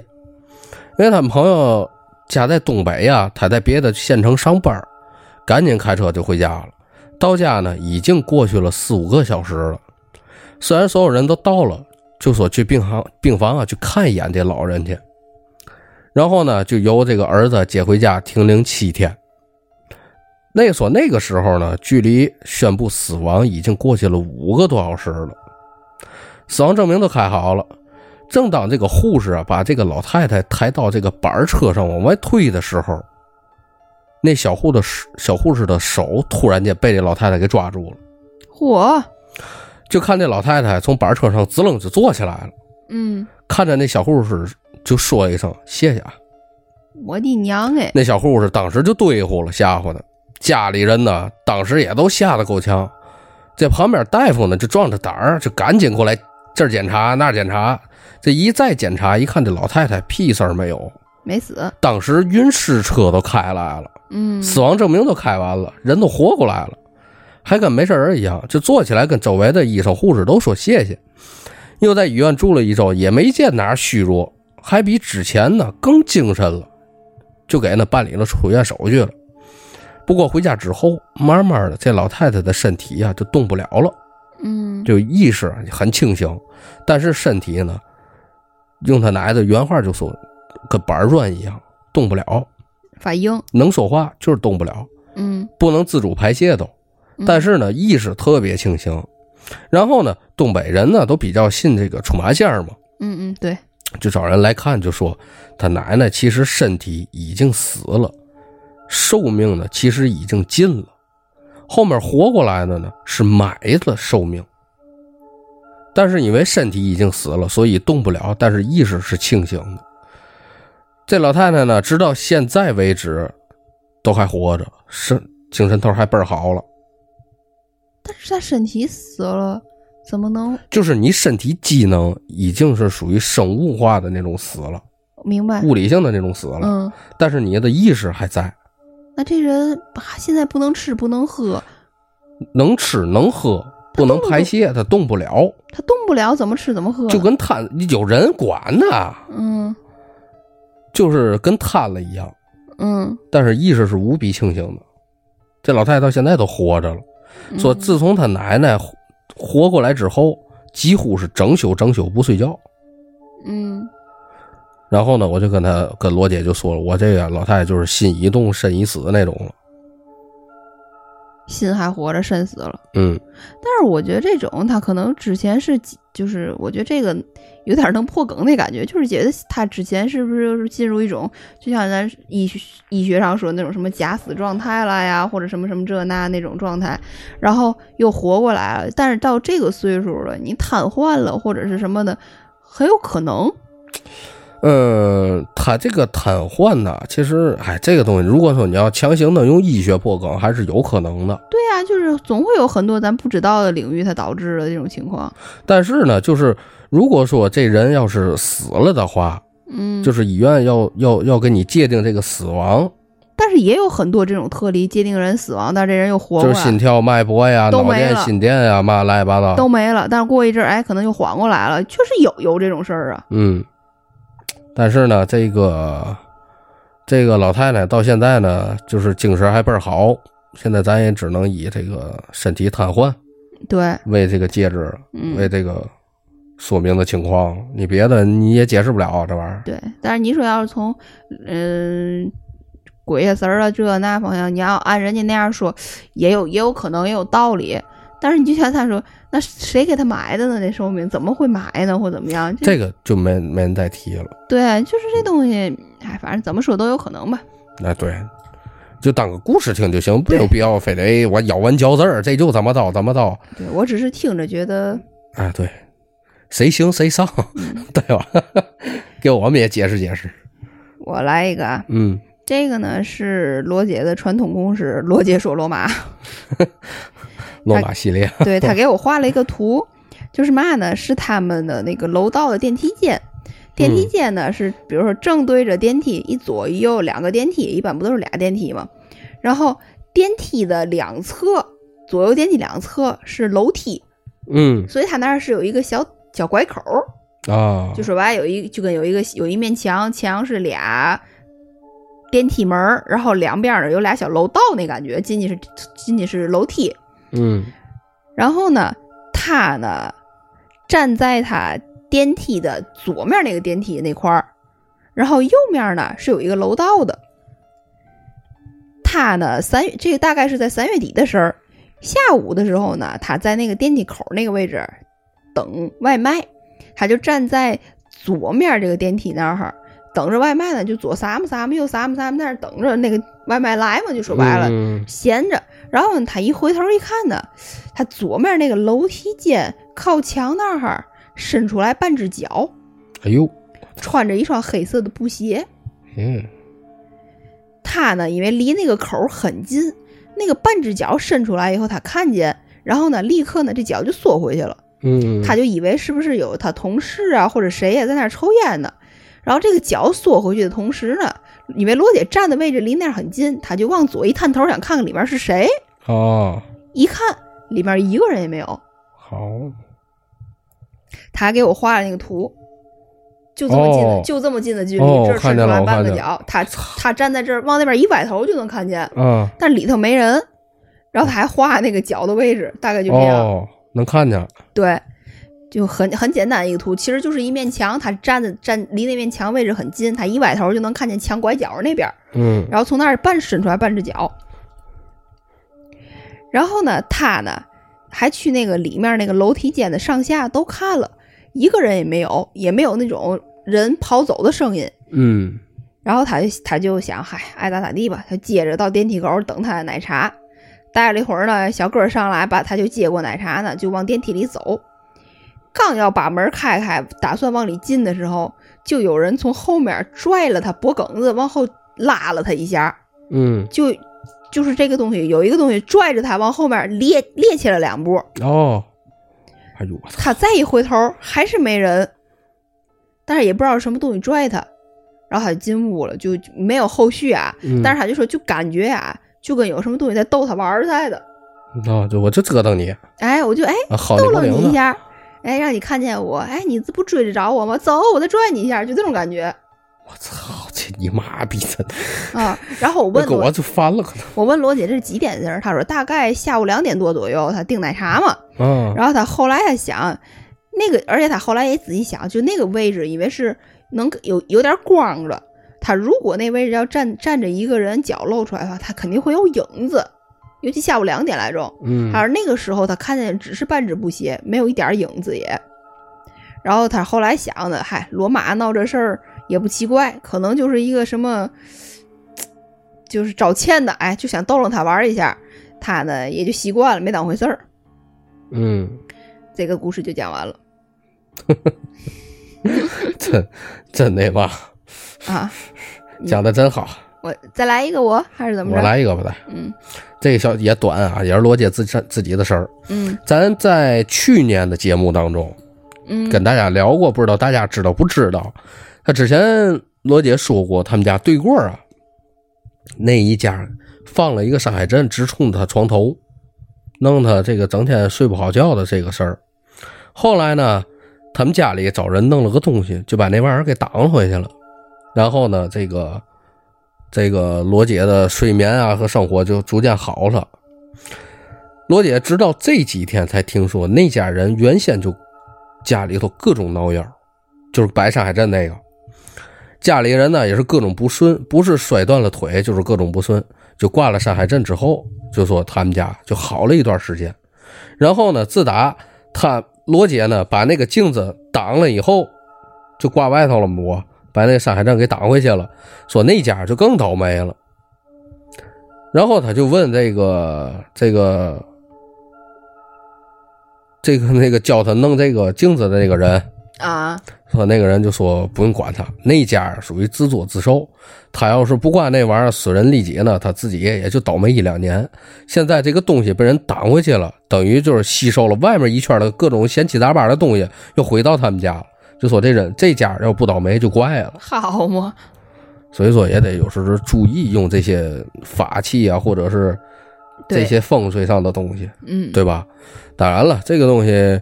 因为他们朋友家在东北呀，他在别的县城上班，赶紧开车就回家了。到家呢，已经过去了四五个小时了。虽然所有人都到了，就说去病房病房啊去看一眼这老人去，然后呢，就由这个儿子接回家停灵七天。那说那个时候呢，距离宣布死亡已经过去了五个多小时了，死亡证明都开好了。正当这个护士啊把这个老太太抬到这个板车上往外推的时候，那小护的小护士的手突然间被这老太太给抓住了，嚯，就看这老太太从板车上滋楞就坐起来了，嗯，看着那小护士就说一声谢谢啊，我的娘哎，那小护士当时就对付了，吓唬的，家里人呢当时也都吓得够呛，这旁边大夫呢就壮着胆儿就赶紧过来这儿检查那儿检查，这一再检查一看这老太太屁事儿没有，没死，当时运尸车都开来了。嗯，死亡证明都开完了，人都活过来了，还跟没事人一样，就坐起来跟周围的医生护士都说谢谢。又在医院住了一周，也没见哪儿虚弱，还比之前呢更精神了，就给那办理了出院手续了。不过回家之后，慢慢的这老太太的身体呀就动不了了，嗯，就意识很清醒，但是身体呢，用他奶奶的原话就说，跟板砖一样动不了，反应，能说话就是动不了，嗯，不能自主排泄都。嗯。但是呢，意识特别清醒。然后呢，东北人呢都比较信这个出马仙儿嘛，嗯嗯，对，就找人来看，就说他奶奶其实身体已经死了，寿命呢其实已经尽了，后面活过来的呢是买的寿命，但是因为身体已经死了，所以动不了，但是意识是清醒的。这老太太呢，直到现在为止都还活着，是精神头还倍儿好了。但是她身体死了，怎么能就是你身体机能已经是属于生物化的那种死了，明白？物理性的那种死了，嗯，但是你的意识还在，那这人啊现在不能吃不能喝，能吃能喝，不能排泄，他动不了，他动不了，怎么吃怎么喝？就跟瘫有人管呢，嗯就是跟瘫了一样，嗯，但是意识是无比清醒的。这老太太到现在都活着了，嗯说自从她奶奶活活过来之后，几乎是整宿整宿不睡觉。嗯然后呢，我就跟她跟罗姐就说了，我这个老太太就是心一动身一死的那种了。心还活着，肾死了。嗯，但是我觉得这种他可能之前是就是，我觉得这个有点能破梗的感觉，就是觉得他之前是不是就是进入一种，就像咱医学医学上说那种什么假死状态了呀，或者什么什么这那那种状态，然后又活过来了。但是到这个岁数了，你瘫痪了或者是什么的，很有可能。嗯，他这个瘫痪呢，其实，哎，这个东西，如果说你要强行的用医学破梗，还是有可能的。对呀、就是总会有很多咱不知道的领域，它导致的这种情况。但是呢，就是如果说这人要是死了的话，嗯，就是医院要要要给你界定这个死亡，但是也有很多这种特例，界定人死亡，但这人又活过来了，就是心跳、脉搏呀、脑电、心电呀，嘛乱七八糟。都没了。但是过一阵儿，哎，可能又缓过来了，确实有有这种事儿啊。嗯，但是呢，这个这个老太太到现在呢，就是精神还倍儿好。现在咱也只能以这个身体瘫痪对，为这个戒指，嗯为这个说明的情况。你别的你也解释不了这玩意儿。对。但是你说要是从嗯、鬼呀神儿啊这那方向，你要按人家那样说，也有也有可能也有道理。但是你就像他说，那谁给他埋的呢？那寿命怎么会埋呢？或怎么样？这个就没没人再提了。对，就是这东西，哎，反正怎么说都有可能吧。那对，就当个故事听就行，没有必要非得我咬文嚼字儿，这就怎么着怎么着。对我只是听着觉得，哎，对，谁行谁上，嗯 [LAUGHS] 对吧？[LAUGHS] 给我们也解释解释。我来一个啊，嗯这个呢是罗姐的传统公式，罗姐说罗马。[LAUGHS] 罗马系列，[LAUGHS] 对他 [LAUGHS] 给我画了一个图，就是嘛呢？是他们的那个楼道的电梯间。电梯间呢是，比如说正对着电梯，一左一右两个电梯，一般不都是俩电梯吗？然后电梯的两侧，左右电梯两侧是楼梯，嗯所以他那儿是有一个小小拐口，啊，就说白了有一就跟有一个有一面墙，墙是俩电梯门，然后两边儿呢有俩小楼道那感觉，进去是进去是楼梯，嗯然后呢，他呢站在他电梯的左面那个电梯那块儿，然后右面呢是有一个楼道的。他呢三月这个大概是在三月底的时候，下午的时候呢，他在那个电梯口那个位置等外卖，他就站在左面这个电梯那儿等着外卖呢，就左撒么撒么右撒么撒么，在那儿等着那个外卖来嘛，就说白了。嗯闲着。然后呢，他一回头一看呢，他左面那个楼梯间靠墙那儿伸出来半只脚，哎呦，穿着一双黑色的布鞋。嗯他呢，因为离那个口儿很近，那个半只脚伸出来以后，他看见，然后呢，立刻呢，这脚就缩回去了。嗯，他就以为是不是有他同事啊或者谁也在那儿抽烟呢。然后这个脚缩回去的同时呢，因为罗姐站的位置离那儿很近，他就往左一探头，想看看里面是谁。哦，一看里面一个人也没有。好，他还给我画了那个图，就这么近的，哦就这么近的距离，哦这儿伸出来半个脚，他他站在这儿，往那边一歪头就能看见，啊，但里头没人。然后他还画那个脚的位置，大概就这样。哦，能看见，对，就很很简单一个图，其实就是一面墙，他站的站离那面墙位置很近，他一歪头就能看见墙拐角那边，嗯然后从那儿半伸出来半只脚。然后呢，他呢还去那个里面那个楼梯间的上下都看了，一个人也没有，也没有那种人跑走的声音。嗯然后他就他就想，嗨，爱咋咋地吧。他接着到电梯口等他的奶茶，待了一会儿呢，小哥上来把他就接过奶茶呢，就往电梯里走。刚要把门开开，打算往里进的时候，就有人从后面拽了他脖梗子，往后拉了他一下，嗯，就就是这个东西，有一个东西拽着他往后面趔趔趄了两步。哦，哎呦我操，他再一回头，还是没人，但是也不知道什么东西拽他，然后他就进屋了，就没有后续啊。嗯但是他就说，就感觉啊、就跟有什么东西在逗他玩儿似的。啊，就我就折腾你，哎，我就哎啊，逗了你一下，哎，让你看见我，哎，你这不追得着我吗？走，我再拽你一下，就这种感觉我操，这你妈逼的，啊。然后我问我罗，就翻了，可我问罗姐这是几点的事儿？她说大概下午两点多左右，她订奶茶嘛。能，啊，然后她后来她想，那个，而且她后来也仔细想，就那个位置，以为是能有有点光的，她如果那位置要站站着一个人脚露出来的话，她肯定会有影子，尤其下午两点来钟。嗯，而那个时候他看见只是半只布鞋，没有一点影子也。然后他后来想的，嗨，罗马闹这事儿也不奇怪，可能就是一个什么，就是找欠的，哎，就想逗弄他玩一下。他呢也就习惯了，没当回事儿。嗯，[LAUGHS] 这个故事就讲完了 [LAUGHS] 真真那嘛，啊。讲的真好，我再来一个我，还是怎么着我？来一个吧，来，嗯这个小也短啊，也是罗姐自自己的事儿。嗯咱在去年的节目当中嗯，跟大家聊过，不知道大家知道不知道？他之前罗姐说过，他们家对过啊，那一家放了一个山海镇，直冲他床头，弄他这个整天睡不好觉的这个事儿。后来呢，他们家里找人弄了个东西，就把那玩意儿给挡回去了。然后呢，这个这个罗姐的睡眠啊和生活就逐渐好了。罗姐直到这几天才听说，那家人原先就家里头各种闹妖，就是摆山海镇那个。家里人呢也是各种不顺，不是摔断了腿，就是各种不顺。就挂了山海镇之后，就说他们家就好了一段时间。然后呢，自打他罗姐呢把那个镜子挡了以后，就挂外头了嘛，我把那个山海镇给挡回去了。说那家就更倒霉了。然后他就问这个这个这个那个教他弄这个镜子的那个人，啊，说那个人就说不用管他，那家属于自作自受。他要是不管那玩意儿损人利己呢，他自己也就倒霉一两年。现在这个东西被人挡回去了，等于就是吸收了外面一圈的各种闲七杂八的东西，又回到他们家了。就说这人这家要不倒霉就怪了，好嘛，所以说也得有时候注意用这些法器啊，或者是这些风水上的东西。嗯，对吧？当然了，这个东西，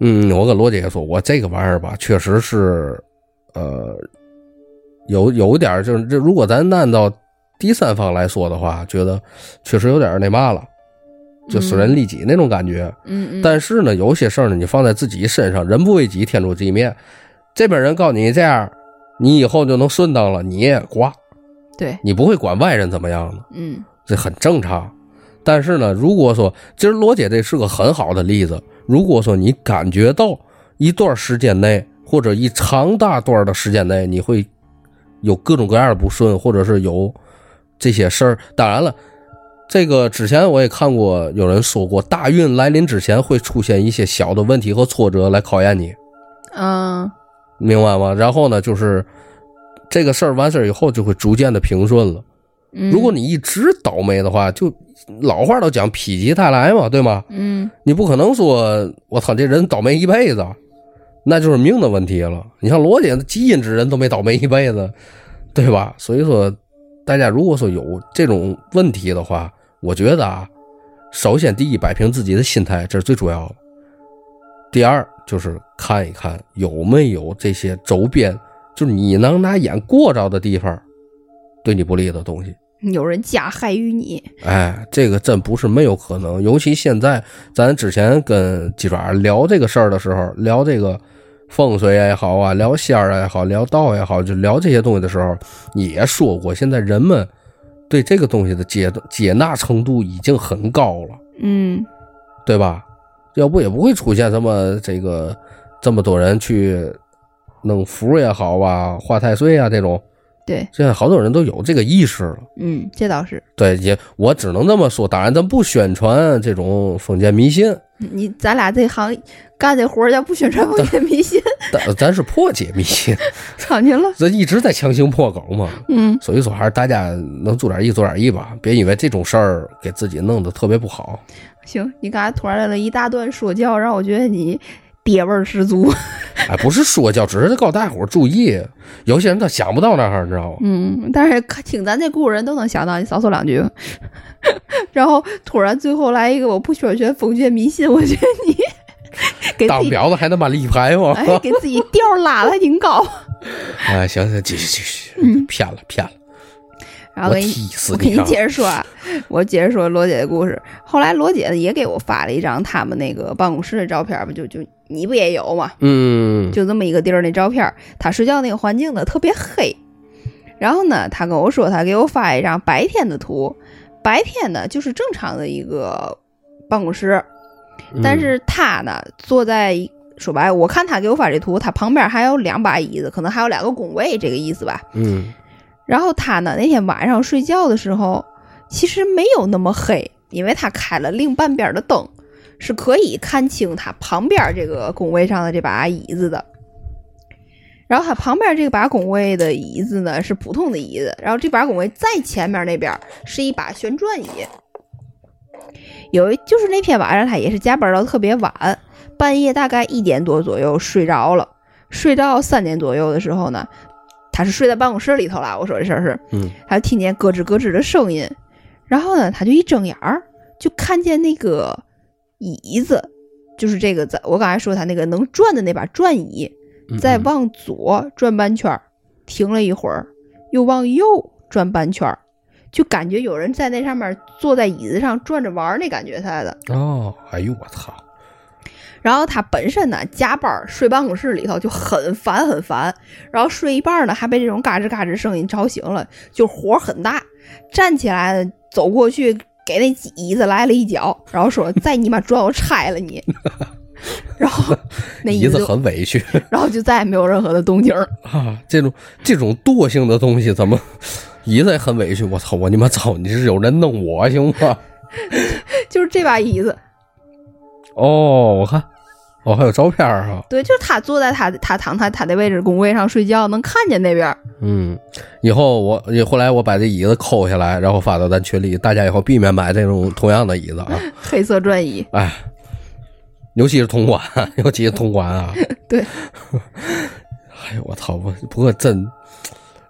嗯，我跟罗姐也说，我这个玩意儿吧，确实是，呃，有有点儿就是这，如果咱按照第三方来说的话，觉得确实有点儿那嘛了，就损人利己那种感觉。嗯嗯，但是呢，有些事儿呢，你放在自己身上，人不为己，天诛地灭。这边人告诉你这样，你以后就能顺当了，你也挂，对，你不会管外人怎么样的。嗯这很正常。但是呢，如果说其实罗姐这是个很好的例子，如果说你感觉到一段时间内或者一长大段的时间内，你会有各种各样的不顺，或者是有这些事儿。当然了，这个之前我也看过有人说过，大运来临之前会出现一些小的问题和挫折来考验你，嗯明白吗？然后呢，就是这个事儿完事儿以后就会逐渐的平顺了。嗯，如果你一直倒霉的话，就老话都讲否极泰来嘛，对吗？嗯你不可能说我操这人倒霉一辈子，那就是命的问题了。你像罗姐基因之人都没倒霉一辈子，对吧？所以说，大家如果说有这种问题的话，我觉得啊，首先第一摆平自己的心态，这是最主要的。第二就是看一看有没有这些周边就是你能拿眼过着的地方，对你不利的东西。有人加害于你，哎，这个真不是没有可能。尤其现在，咱之前跟鸡爪聊这个事儿的时候，聊这个风水也好啊，聊仙儿也好，聊道也好，就聊这些东西的时候，也说过，现在人们对这个东西的接接纳程度已经很高了，嗯，对吧？要不也不会出现什么这个这么多人去弄符也好啊，画太岁啊这种。对，现在好多人都有这个意识了。嗯，这倒是。对，也我只能这么说。当然，咱不宣传这种封建迷信。你咱俩这行干这活儿，咱不宣传封建迷信。[LAUGHS] 咱咱是破解迷信。[LAUGHS] 操您了。咱一直在强行破梗嘛。嗯。所以说，还是大家能做点意做点意吧，别因为这种事儿给自己弄得特别不好。行，你刚才突然来了一大段说教，让我觉得你。爹味儿十足，[LAUGHS] 哎，不是说教，只是告大伙儿注意。有些人他想不到那儿，你知道吗？嗯，但是听咱这故事人都能想到，你少说两句。[LAUGHS] 然后突然最后来一个，我不宣传封建迷信，我觉得你 [LAUGHS] 给当婊子还能把立牌吗？哎，给自己调拉的还挺高。哎，行行，继续继续，骗了骗了。然后给你，我给你接着说啊，我接着说罗姐的故事。后来罗姐也给我发了一张他们那个办公室的照片吧，就就你不也有吗？嗯，就这么一个地儿那照片，他睡觉那个环境呢特别黑。然后呢，他跟我说他给我发一张白天的图，白天呢就是正常的一个办公室，但是他呢坐在说白，我看他给我发这图，他旁边还有两把椅子，可能还有两个工位，这个意思吧？嗯。然后他呢，那天晚上睡觉的时候，其实没有那么黑，因为他开了另半边的灯，是可以看清他旁边这个工位上的这把椅子的。然后他旁边这把工位的椅子呢是普通的椅子，然后这把工位再前面那边是一把旋转椅。有一就是那天晚上他也是加班到特别晚，半夜大概一点多左右睡着了，睡到三点左右的时候呢。他是睡在办公室里头了，我说这事儿是，嗯，他就听见咯吱咯吱的声音，然后呢，他就一睁眼儿，就看见那个椅子，就是这个在我刚才说他那个能转的那把转椅，再往左转半圈，停了一会儿，又往右转半圈，就感觉有人在那上面坐在椅子上转着玩那感觉似的。哦，哎呦我操！然后他本身呢加班睡办公室里头就很烦很烦，然后睡一半呢还被这种嘎吱嘎吱声音吵醒了，就火很大，站起来走过去给那椅子来了一脚，然后说 [LAUGHS] 再你妈砖我拆了你，[LAUGHS] 然后那椅子很委屈，[LAUGHS] 然后就再也没有任何的动静啊，这种这种惰性的东西怎么椅子也很委屈？我操我你妈操你是有人弄我行吗？就是这把椅子。哦，我看，哦，还有照片哈。对，就是他坐在他他躺他他的位置工位上睡觉，能看见那边。嗯，以后我后来我把这椅子抠下来，然后发到咱群里，大家以后避免买这种同样的椅子啊。[LAUGHS] 黑色转椅。哎，尤其是同款，[LAUGHS] 尤其是同款啊。[LAUGHS] 对。哎呦我操！我不过真。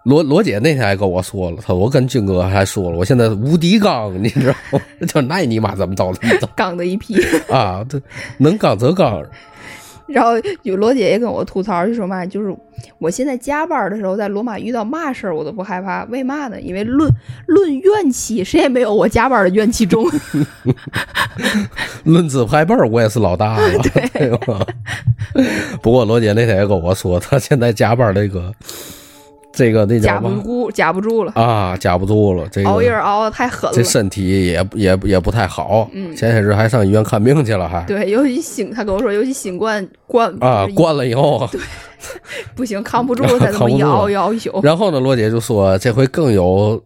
罗罗姐那天还跟我说了，她我跟军哥还说了，我现在无敌刚，你知道吗？[LAUGHS] 就那你妈怎么着怎么着，刚的一批啊，这能刚则刚。[LAUGHS] 然后有罗姐也跟我吐槽，就说嘛，就是我现在加班的时候，在罗马遇到嘛事儿我都不害怕，为嘛呢？因为论论怨气，谁也没有我加班的怨气重。[LAUGHS] 论资排辈，我也是老大了，对吧？不过罗姐那天也跟我说，她现在加班那个。这个那叫夹不住，夹不住了啊，夹不住了。这个熬夜熬的太狠了，这身体也也也不太好。嗯，前些日还上医院看病去了，还对，尤其新，他跟我说，尤其新冠冠啊，冠了以后，对，不行，扛不住，再 [LAUGHS] 这么一熬一熬一宿。然后呢，罗姐就说，这回更有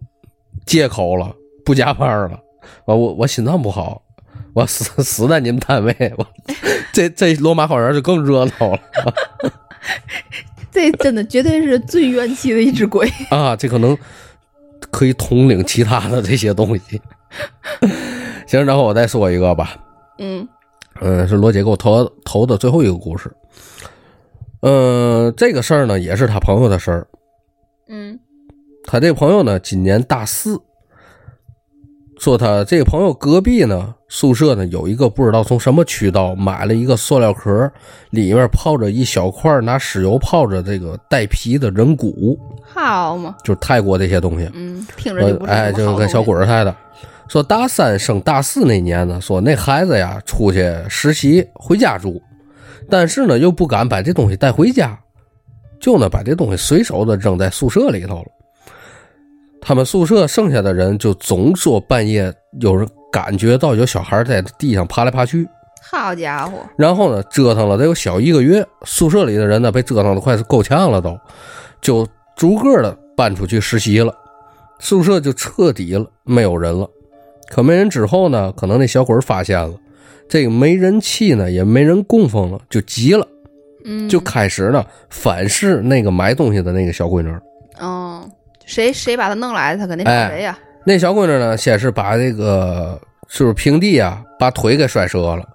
借口了，不加班了。[LAUGHS] 我我我心脏不好，[LAUGHS] 我死死在你们单位，我这这罗马花园就更热闹了。这真的绝对是最冤气的一只鬼 [LAUGHS] 啊！这可能可以统领其他的这些东西。[LAUGHS] 行，然后我再说一个吧。嗯嗯，是罗姐给我投投的最后一个故事。嗯，这个事儿呢，也是他朋友的事儿。嗯，他这朋友呢，今年大四。说他这个朋友隔壁呢宿舍呢有一个不知道从什么渠道买了一个塑料壳，里面泡着一小块拿石油泡着这个带皮的人骨，好嘛，就是泰国这些东西。嗯，听着哎，就是跟小鬼儿似的。说大三升大四那年呢，说那孩子呀出去实习回家住，但是呢又不敢把这东西带回家，就呢把这东西随手的扔在宿舍里头了。他们宿舍剩下的人就总说半夜有人感觉到有小孩在地上爬来爬去，好家伙，然后呢折腾了得有小一个月，宿舍里的人呢被折腾的快是够呛了都，就逐个的搬出去实习了，宿舍就彻底了没有人了。可没人之后呢，可能那小鬼儿发现了这个没人气呢，也没人供奉了，就急了，嗯，就开始呢反噬那个买东西的那个小闺女儿。嗯，谁谁把他弄来的，他肯定哎找谁呀？那小闺女呢，先是把这个就是平地啊，把腿给摔折了，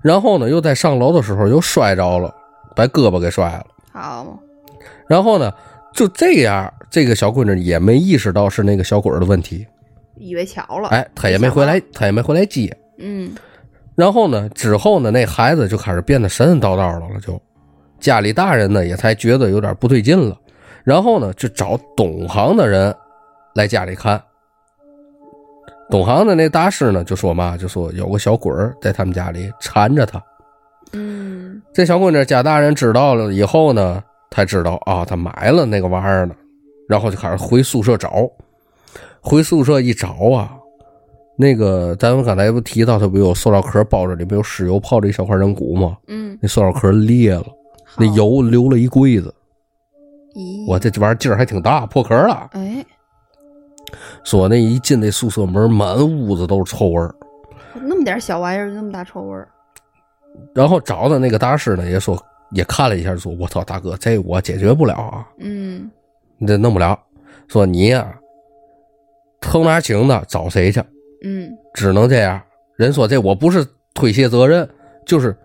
然后呢，又在上楼的时候又摔着了，把胳膊给摔了。好嘛，然后呢，就这样，这个小闺女也没意识到是那个小鬼的问题，以为巧了，哎，她也没回来，她也没回来接。嗯，然后呢，之后呢，那孩子就开始变得神神叨叨的了，就家里大人呢也才觉得有点不对劲了，然后呢，就找懂行的人来家里看。懂行的那大师呢就说嘛，就说有个小鬼儿在他们家里缠着他。嗯，这小姑娘家大人知道了以后呢，才知道啊，他买了那个玩意儿呢，然后就开始回宿舍找。回宿舍一找啊，那个咱们刚才不提到，他不有塑料壳包着，里面有尸油泡着一小块人骨吗？嗯，那塑料壳裂了，那，油流了一柜子。咦，我这玩意儿劲儿还挺大，破壳了。哎，说那一进那宿舍门，满屋子都是臭味儿。那么点小玩意儿，那么大臭味儿，然后找的那个大师呢，也说也看了一下，说：“我操，大哥，这我解决不了啊。”嗯，你这弄不了。说你呀、偷哪请的找谁去？嗯，只能这样。人说这我不是推卸责任，就是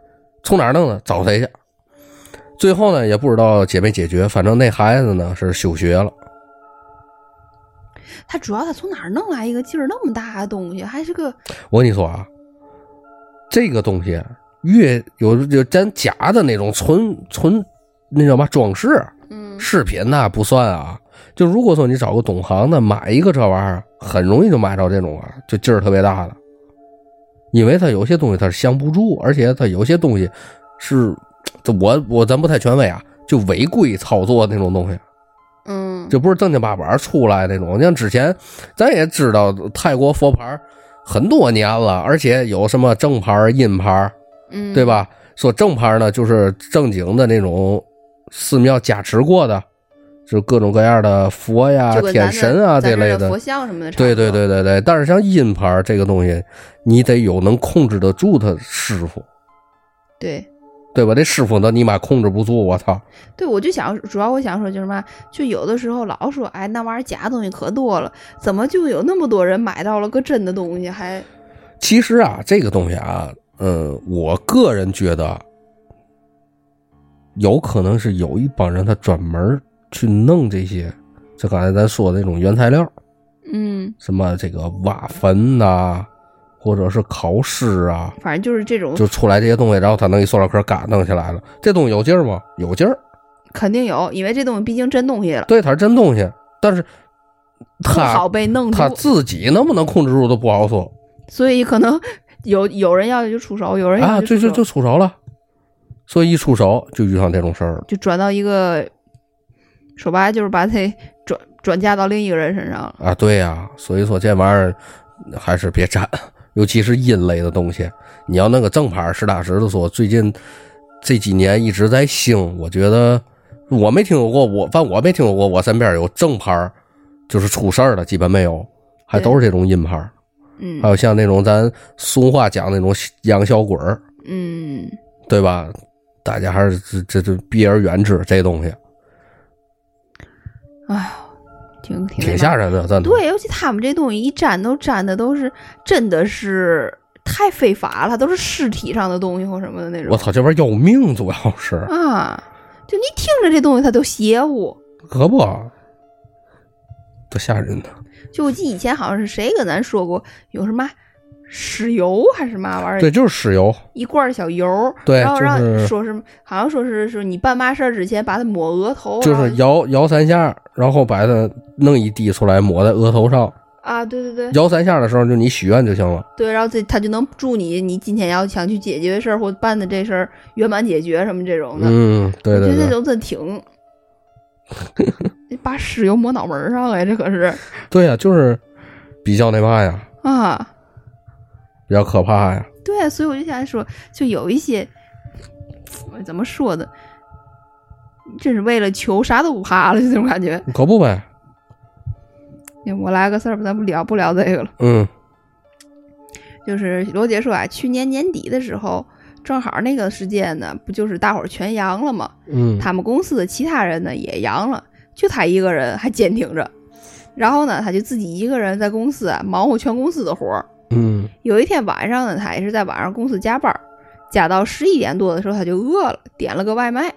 从哪儿弄的找谁去。最后呢，也不知道解没解决，反正那孩子呢是休学了。他主要他从哪儿弄来一个劲儿那么大的东西，还是个，我跟你说啊，这个东西越有就咱假的那种纯纯那叫嘛装饰嗯，饰品那不算啊。就如果说你找个懂行的买一个这玩意儿，很容易就买着这种啊，就劲儿特别大的。因为它有些东西它是降不住，而且它有些东西是，这我我咱不太权威啊，就违规操作那种东西，嗯，就不是正经八百出来那种。像之前咱也知道泰国佛牌很多年了，而且有什么正牌、阴牌，嗯，对？吧？说正牌呢，就是正经的那种寺庙加持过的，就各种各样的佛呀天神啊这类的的佛。像什么的，对对，对对对，但是像阴牌这个东西，你得有能控制得住他师傅，对对吧？这师傅呢，你妈控制不住，我操！对，我就想，主要我想说就是嘛，就有的时候老说，哎，那玩意儿假东西可多了，怎么就有那么多人买到了个真的东西，还其实啊，这个东西啊，嗯，我个人觉得，有可能是有一帮人他专门去弄这些，就刚才咱说的那种原材料，嗯，什么这个挖坟呐、或者是考试啊，反正就是这种就出来这些东西，然后他弄一塑料壳嘎弄起来了。这东西有劲儿吗？有劲儿，肯定有，因为这东西毕竟真东西了，对，它是真东西，但是他好被弄他，自己能不能控制住都不好说所以可能有有人要就出手，有人啊，就要就就出手了，所以一出手就遇上这种事儿了。就转到一个，说白了就是把它转转嫁到另一个人身上了。啊，对呀、所以说这玩意儿还是别沾，尤其是阴类的东西。你要那个正牌，实打实的说，最近这几年一直在兴，我觉得我没听说过，我反正我没听说过，我身边有正牌，就是出事儿的，基本没有，还都是这种阴牌。嗯还有像那种咱俗话讲那种养小鬼儿，嗯，对吧？大家还是这这这避而远之，这东西哎，挺挺挺吓人的。对，尤其他们这东西一粘都粘的都是真的是太非法了，都是尸体上的东西或什么的那种。我操，这玩意儿要命，主要是啊！就你听着这东西它都邪乎，可不，多吓人呢。就我记得以前好像是谁跟咱说过，有什么豉油还是嘛玩意儿，对，就是豉油，一罐小油，对然后让就是说是好像说是说你办嘛事儿之前把它抹额头，就是摇摇三下，然后把它弄一滴出来抹在额头上。啊，对对对。摇三下的时候，就你许愿就行了。对，然后这他就能祝你你今天要想去解决的事儿或办的这事儿圆满解决什么这种的，嗯，对对对，我觉得这种真挺。[LAUGHS] 把屎油抹脑门儿上哎，这可是。对呀、就是比较那嘛呀，啊，比较可怕呀。对，所以我就想说，就有一些怎么说呢，真是为了求啥都不怕了，就这种感觉。可不呗，我来个事儿吧，咱不聊不聊这个了。嗯就是罗姐说啊，去年年底的时候，正好那个时间呢，不就是大伙儿全阳了吗？嗯他们公司的其他人呢也阳了，就他一个人还坚挺着。然后呢，他就自己一个人在公司啊忙活全公司的活儿。嗯有一天晚上呢，他也是在晚上公司加班儿，加到十一点多的时候，他就饿了，点了个外卖。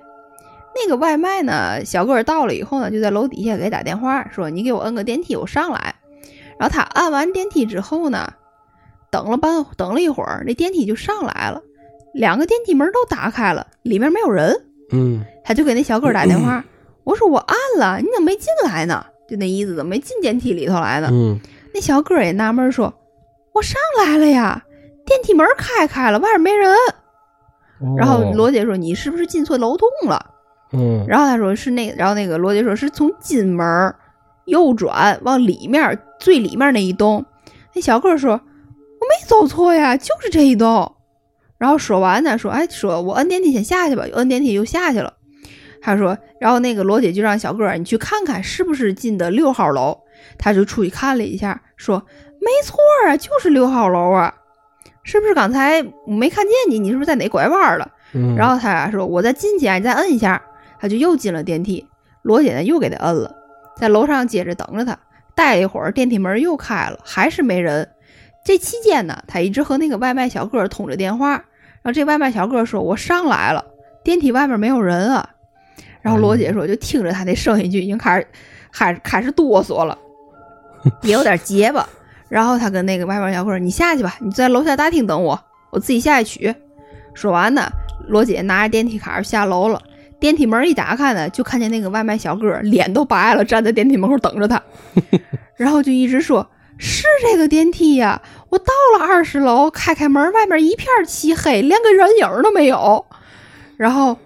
那个外卖呢，小哥儿到了以后呢，就在楼底下给打电话说：“你给我摁个电梯，我上来。”然后他按完电梯之后呢，等了半等了一会儿，那电梯就上来了，两个电梯门都打开了，里面没有人。嗯他就给那小哥儿打电话，我说我按了，你怎么没进来呢？就那意思，怎么没进电梯里头来呢？嗯那小哥儿也纳闷说：“我上来了呀，电梯门开开了，外面没人。”然后哦罗姐说：“你是不是进错楼栋了嗯？”然后他说：“是那。”然后那个罗姐说：“是从进门右转往里面最里面那一栋。”那小个儿说：“我没走错呀，就是这一栋。”然后说完呢，说：“哎，说我摁电梯先下去吧。”摁电梯就下去了。他说：“然后那个罗姐就让小个儿你去看看是不是进的六号楼。”他就出去看了一下，说：“没错啊，就是六号楼啊，是不是刚才我没看见你？你是不是在哪拐弯了？”嗯，然后他俩说：“我再进去啊，你再摁一下。”他就又进了电梯。罗姐呢又给他摁了，在楼上接着等着他。待了一会儿，电梯门又开了，还是没人。这期间呢，他一直和那个外卖小哥通着电话。然后这外卖小哥说：“我上来了，电梯外面没有人啊。”然后罗姐说：“就听着他那声音就已经开始，开始开始哆嗦了，也 [LAUGHS] 有点结巴。”然后他跟那个外卖小哥说：“你下去吧，你在楼下大厅等我，我自己下去取。”说完呢，罗姐拿着电梯卡下楼了。电梯门一打开呢，就看见那个外卖小哥脸都白了，站在电梯门口等着他，[LAUGHS] 然后就一直说：“是这个电梯呀，我到了二十楼，开开门，外面一片漆黑，连个人影都没有。”然后，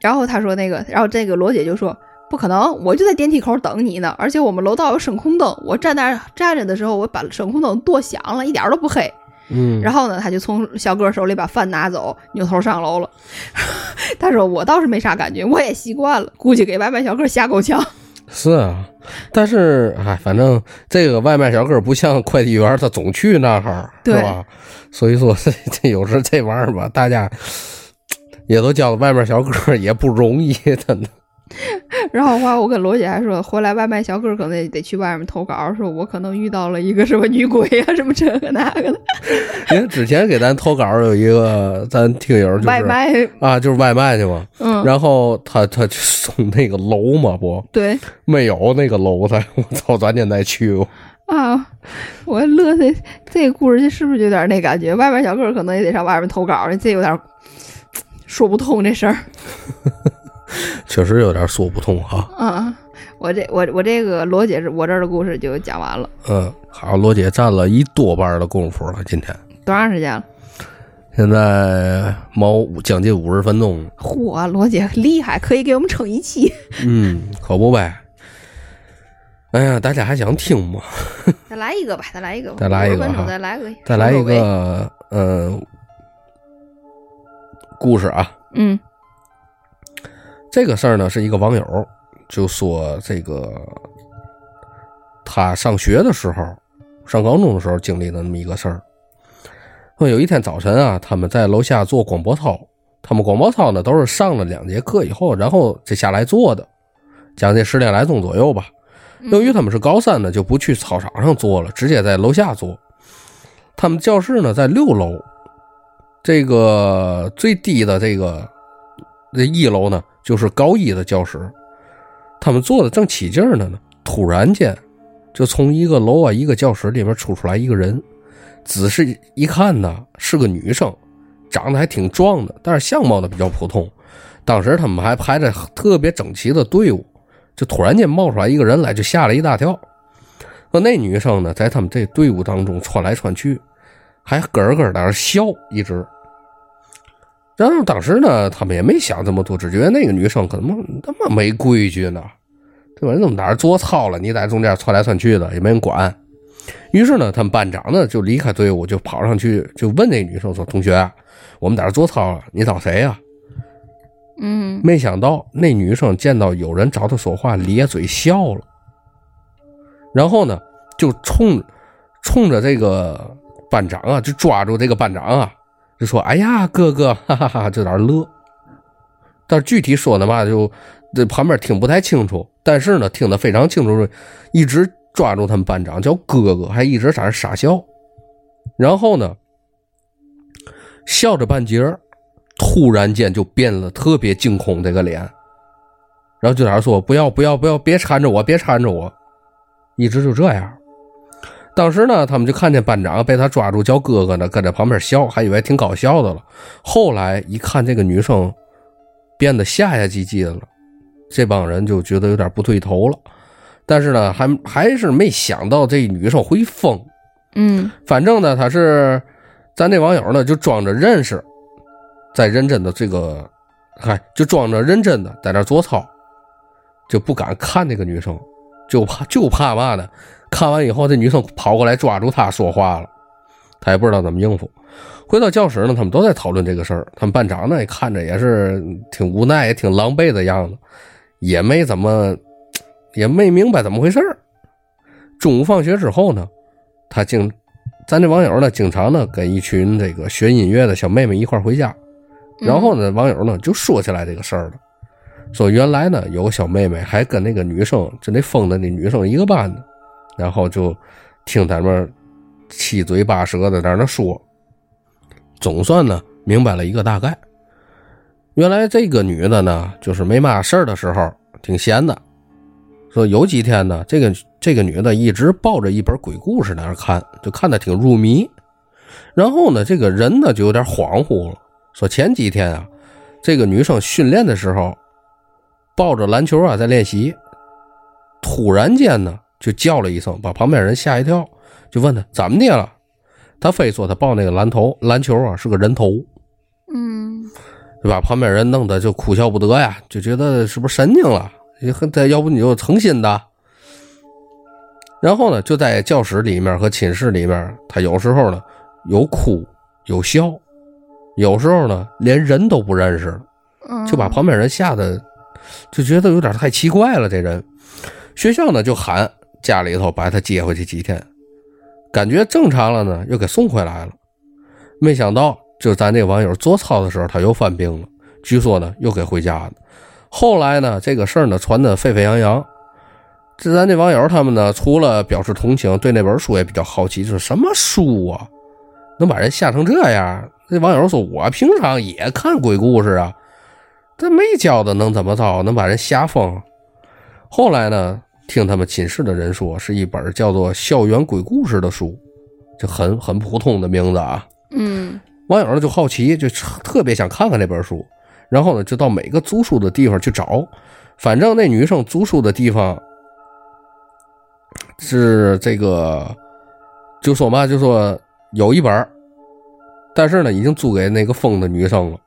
然后他说那个，然后这个罗姐就说：“不可能，我就在电梯口等你呢，而且我们楼道有声控灯，我站那儿站着的时候，我把声控灯剁响了，一点都不黑。”嗯，然后呢，他就从小哥手里把饭拿走，扭头上楼了。[LAUGHS] 他说：“我倒是没啥感觉，我也习惯了。估计给外卖小哥吓够呛。是啊，但是哎，反正这个外卖小哥不像快递员，他总去那儿，是对吧？所以说这这有时这玩意儿吧，大家也都叫外卖小哥也不容易，真的。然后后来我跟罗姐还说，回来外卖小哥可能得去外面投稿，说我可能遇到了一个什么女鬼啊，什么这个那个的因为之前给咱投稿有一个咱听友就是外卖。啊，就是外卖去嘛，嗯，然后他他送那个楼嘛不对没有那个楼他，[LAUGHS] 我操，咱现在去过。啊，我乐的这个故事是不是有点那感觉？外卖小哥可能也得上外面投稿，这有点说不通这事儿。[LAUGHS] [LAUGHS] 确实有点说不通哈。啊，我这我我这个罗姐是我这儿的故事就讲完了，嗯，好，罗姐占了一多半的功夫了，今天多长时间了？现在猫五将近五十分钟，嚯，罗姐厉害，可以给我们撑一期。[LAUGHS] 嗯，可不呗。哎呀，大家还想听吗？[LAUGHS] 再来一个吧，再来一个吧，再来一个50分钟哈再来个，再来一。个，呃，故事啊。嗯这个事儿呢，是一个网友就说这个他上学的时候，上高中的时候经历的那么一个事儿。说有一天早晨啊，他们在楼下做广播操，他们广播操呢都是上了两节课以后，然后再下来做的，将近十点来钟左右吧。由于他们是高三呢，就不去操场上做了，直接在楼下做。他们教室呢在六楼，这个最低的这个这一楼呢就是高一的教室。他们坐的正起劲儿呢呢，突然间就从一个楼啊一个教室里面出出来一个人，仔细一看呢是个女生，长得还挺壮的，但是相貌呢比较普通。当时他们还排着特别整齐的队伍，就突然间冒出来一个人来，就吓了一大跳。说那女生呢，在他们这队伍当中穿来穿去，还咯咯在那笑，一直。然后当时呢，他们也没想这么多，只觉得那个女生可能他妈没规矩呢，对吧？你怎么在这做操了？你在中间窜来窜去的，也没人管。于是呢，他们班长呢就离开队伍，就跑上去就问那女生说：“同学，我们在这做操了，你找谁呀？”嗯，没想到那女生见到有人找她说话，咧嘴笑了，然后呢，就冲冲着这个班长啊，就抓住这个班长啊，就说：“哎呀，哥哥，哈哈哈！”就在那乐。但具体说的嘛，就这旁边听不太清楚，但是呢，听得非常清楚，一直抓住他们班长叫哥哥，还一直在那傻笑。然后呢，笑着半截。突然间就变了，特别惊恐这个脸，然后就在那说：“不要不要不要，别缠着我，别缠着我。”一直就这样。当时呢，他们就看见班长被他抓住叫哥哥呢，跟在旁边笑，还以为挺搞笑的了。后来一看这个女生变得下下唧唧的了，这帮人就觉得有点不对头了。但是呢，还还是没想到这女生会疯。嗯，反正呢，他是咱这网友呢，就装着认识。在认真的这个，嗨，就装着认真的在那做操，就不敢看那个女生，就怕就怕嘛呢？看完以后，这女生跑过来抓住他说话了，他也不知道怎么应付。回到教室呢，他们都在讨论这个事儿。他们班长呢，看着也是挺无奈，也挺狼狈的样子，也没怎么，也没明白怎么回事儿。中午放学之后呢，他经咱这网友呢，经常呢跟一群这个学音乐的小妹妹一块回家。然后呢，网友呢就说起来这个事儿了，说原来呢有个小妹妹还跟那个女生，就那疯的那女生一个班的，然后就听他们七嘴八舌的在那说，总算呢明白了一个大概。原来这个女的呢，就是没嘛事儿的时候挺闲的，说有几天呢，这个这个女的一直抱着一本鬼故事在那看，就看的挺入迷，然后呢，这个人呢就有点恍惚了。说前几天啊，这个女生训练的时候，抱着篮球啊在练习，突然间呢就叫了一声，把旁边人吓一跳，就问他怎么的了。他非说他抱那个篮头篮球啊是个人头，嗯，就把旁边人弄得就哭笑不得呀，就觉得是不是神经了？他要不你就成心的。然后呢，就在教室里面和寝室里面，他有时候呢有哭有笑。有时候呢，连人都不认识了，就把旁边人吓得就觉得有点太奇怪了。这人，学校呢就喊家里头把他接回去几天，感觉正常了呢，又给送回来了。没想到，就咱这网友做操的时候，他又犯病了，据说呢又给回家了。后来呢，这个事儿呢传得沸沸扬扬。这咱这网友他们呢，除了表示同情，对那本书也比较好奇，就是什么书啊，能把人吓成这样？这网友说：“我平常也看鬼故事啊，这没教的能怎么着？能把人吓疯？后来呢，听他们寝室的人说，是一本叫做《校园鬼故事》的书，就很很普通的名字啊。嗯，网友呢就好奇，就特别想看看那本书，然后呢就到每个租书的地方去找，反正那女生租书的地方是这个，就说嘛，就说有一本。”但是呢，已经租给那个疯的女生了，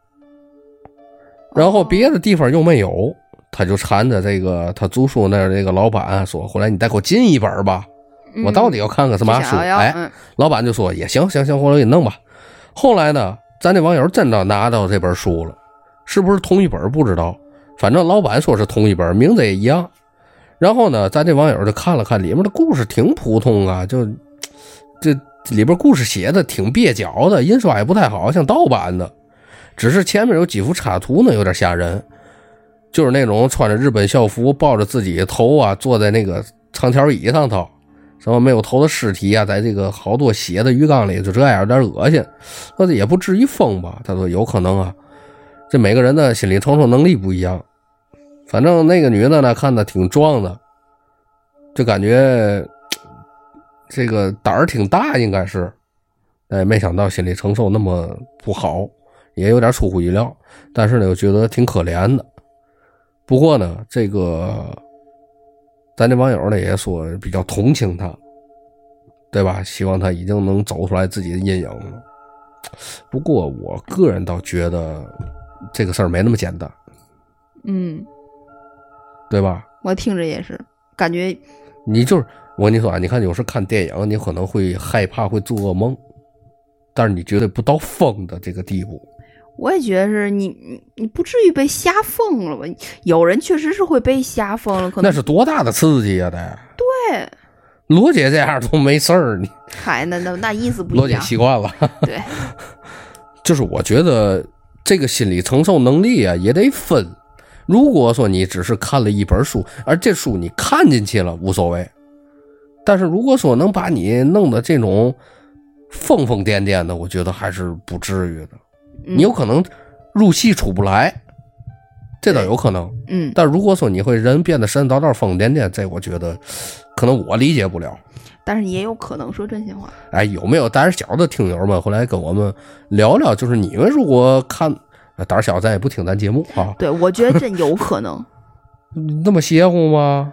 然后别的地方又没有，他就缠着这个他租书那那个老板说：“回来你再给我进一本吧，我到底要看看什么书？”哎，老板就说：“也行行行，我给你弄吧。”后来呢，咱这网友真的拿到这本书了，是不是同一本不知道，反正老板说是同一本，名字也一样。然后呢，咱这网友就看了看里面的故事，挺普通啊，就这。里边故事写的挺蹩脚的，印刷也不太好，像盗版的。只是前面有几幅插图呢，有点吓人。就是那种穿着日本校服，抱着自己头啊，坐在那个长条椅上头，什么没有头的尸体啊，在这个好多血的鱼缸里，就这样有点恶心。那也不至于疯吧？他说有可能啊，这每个人的心理承受能力不一样。反正那个女的呢，看的挺壮的，就感觉这个胆儿挺大，应该是，哎，没想到心理承受那么不好，也有点出乎意料。但是呢，又觉得挺可怜的。不过呢，这个咱这网友呢也说比较同情他，对吧？希望他已经能走出来自己的阴影了。不过我个人倒觉得这个事儿没那么简单，嗯，对吧？我听着也是感觉，你就是我跟你说啊，你看有时看电影，你可能会害怕，会做噩梦，但是你绝对不到疯的这个地步。我也觉得是你，你你不至于被吓疯了吧？有人确实是会被吓疯了，可能那是多大的刺激呀！得对，罗姐这样都没事儿，你嗨，那那那意思不一样罗姐。习惯了。对，[LAUGHS] 就是我觉得这个心理承受能力啊也得分。如果说你只是看了一本书，而这书你看进去了无所谓，但是如果说能把你弄得这种疯疯癫癫的，我觉得还是不至于的。嗯你有可能入戏出不来，这倒有可能。嗯，但如果说你会人变得神神叨叨、疯疯癫癫，这我觉得可能我理解不了。但是也有可能说真心话。哎，有没有胆儿小的听友们回来跟我们聊聊？就是你们如果看啊胆儿小，咱也不听咱节目啊，对，我觉得真有可能。[LAUGHS] 那么邪乎吗？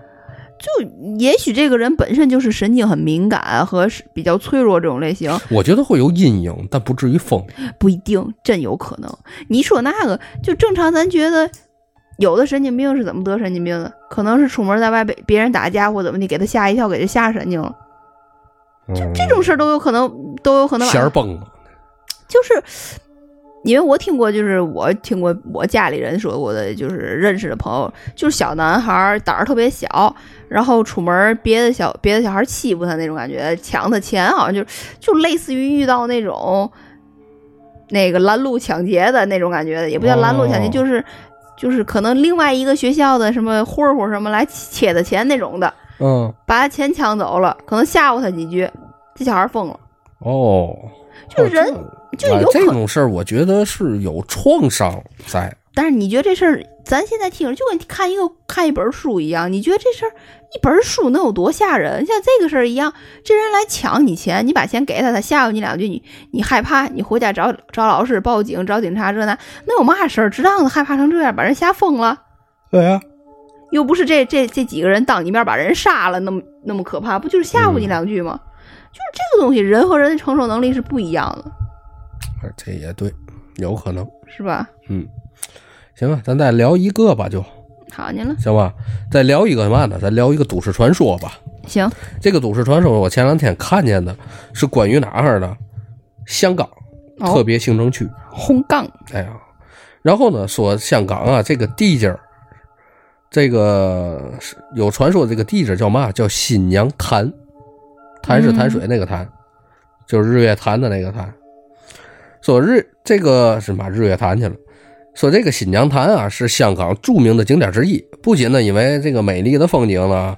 就也许这个人本身就是神经很敏感和是比较脆弱这种类型，我觉得会有阴影，但不至于疯。不一定，真有可能。你说那个就正常，咱觉得有的神经病是怎么得神经病的？可能是出门在外被别人打架或怎么的，给他吓一跳，给他吓神经了。就这种事儿都有可能，都有可能把弦儿崩了。就是因为我听过，就是我听过我家里人说过的，就是认识的朋友，就是小男孩胆儿特别小，然后出门别的小别的小孩欺负他那种感觉，抢他钱，好像就就类似于遇到那种那个拦路抢劫的那种感觉的，也不叫拦路抢劫，哦。就是就是可能另外一个学校的什么混混什么来切他钱那种的，嗯，把他钱抢走了，可能吓唬他几句，这小孩疯了。哦，就是人就有可这种事儿，我觉得是有创伤在。但是你觉得这事儿，咱现在听着就跟看一个看一本书一样，你觉得这事儿一本书能有多吓人？像这个事儿一样，这人来抢你钱，你把钱给他，他吓唬你两句，你你害怕，你回家找找老师报警找警察这那，那有嘛事儿？值当的害怕成这样，把人吓疯了，对呀，又不是这这这几个人当你面把人杀了，那么那么可怕，不就是吓唬你两句吗？就是这个东西，人和人的承受能力是不一样的，哎这也对，有可能。是吧？嗯，行吧，咱再聊一个吧，就好，您了，行吧。再聊一个嘛呢？咱聊一个都市传说吧。行，这个都市传说，我前两天看见的是关于哪儿的？香港哦特别行政区。红杠，哎呀，然后呢，说香港啊，这个地界儿，这个是有传说，这个地界儿叫嘛？叫新娘潭，潭是潭水那个潭，就是日月潭的那个潭。说日这个是嘛？日月潭去了。说这个新娘潭啊，是香港著名的景点之一。不仅呢，因为这个美丽的风景呢，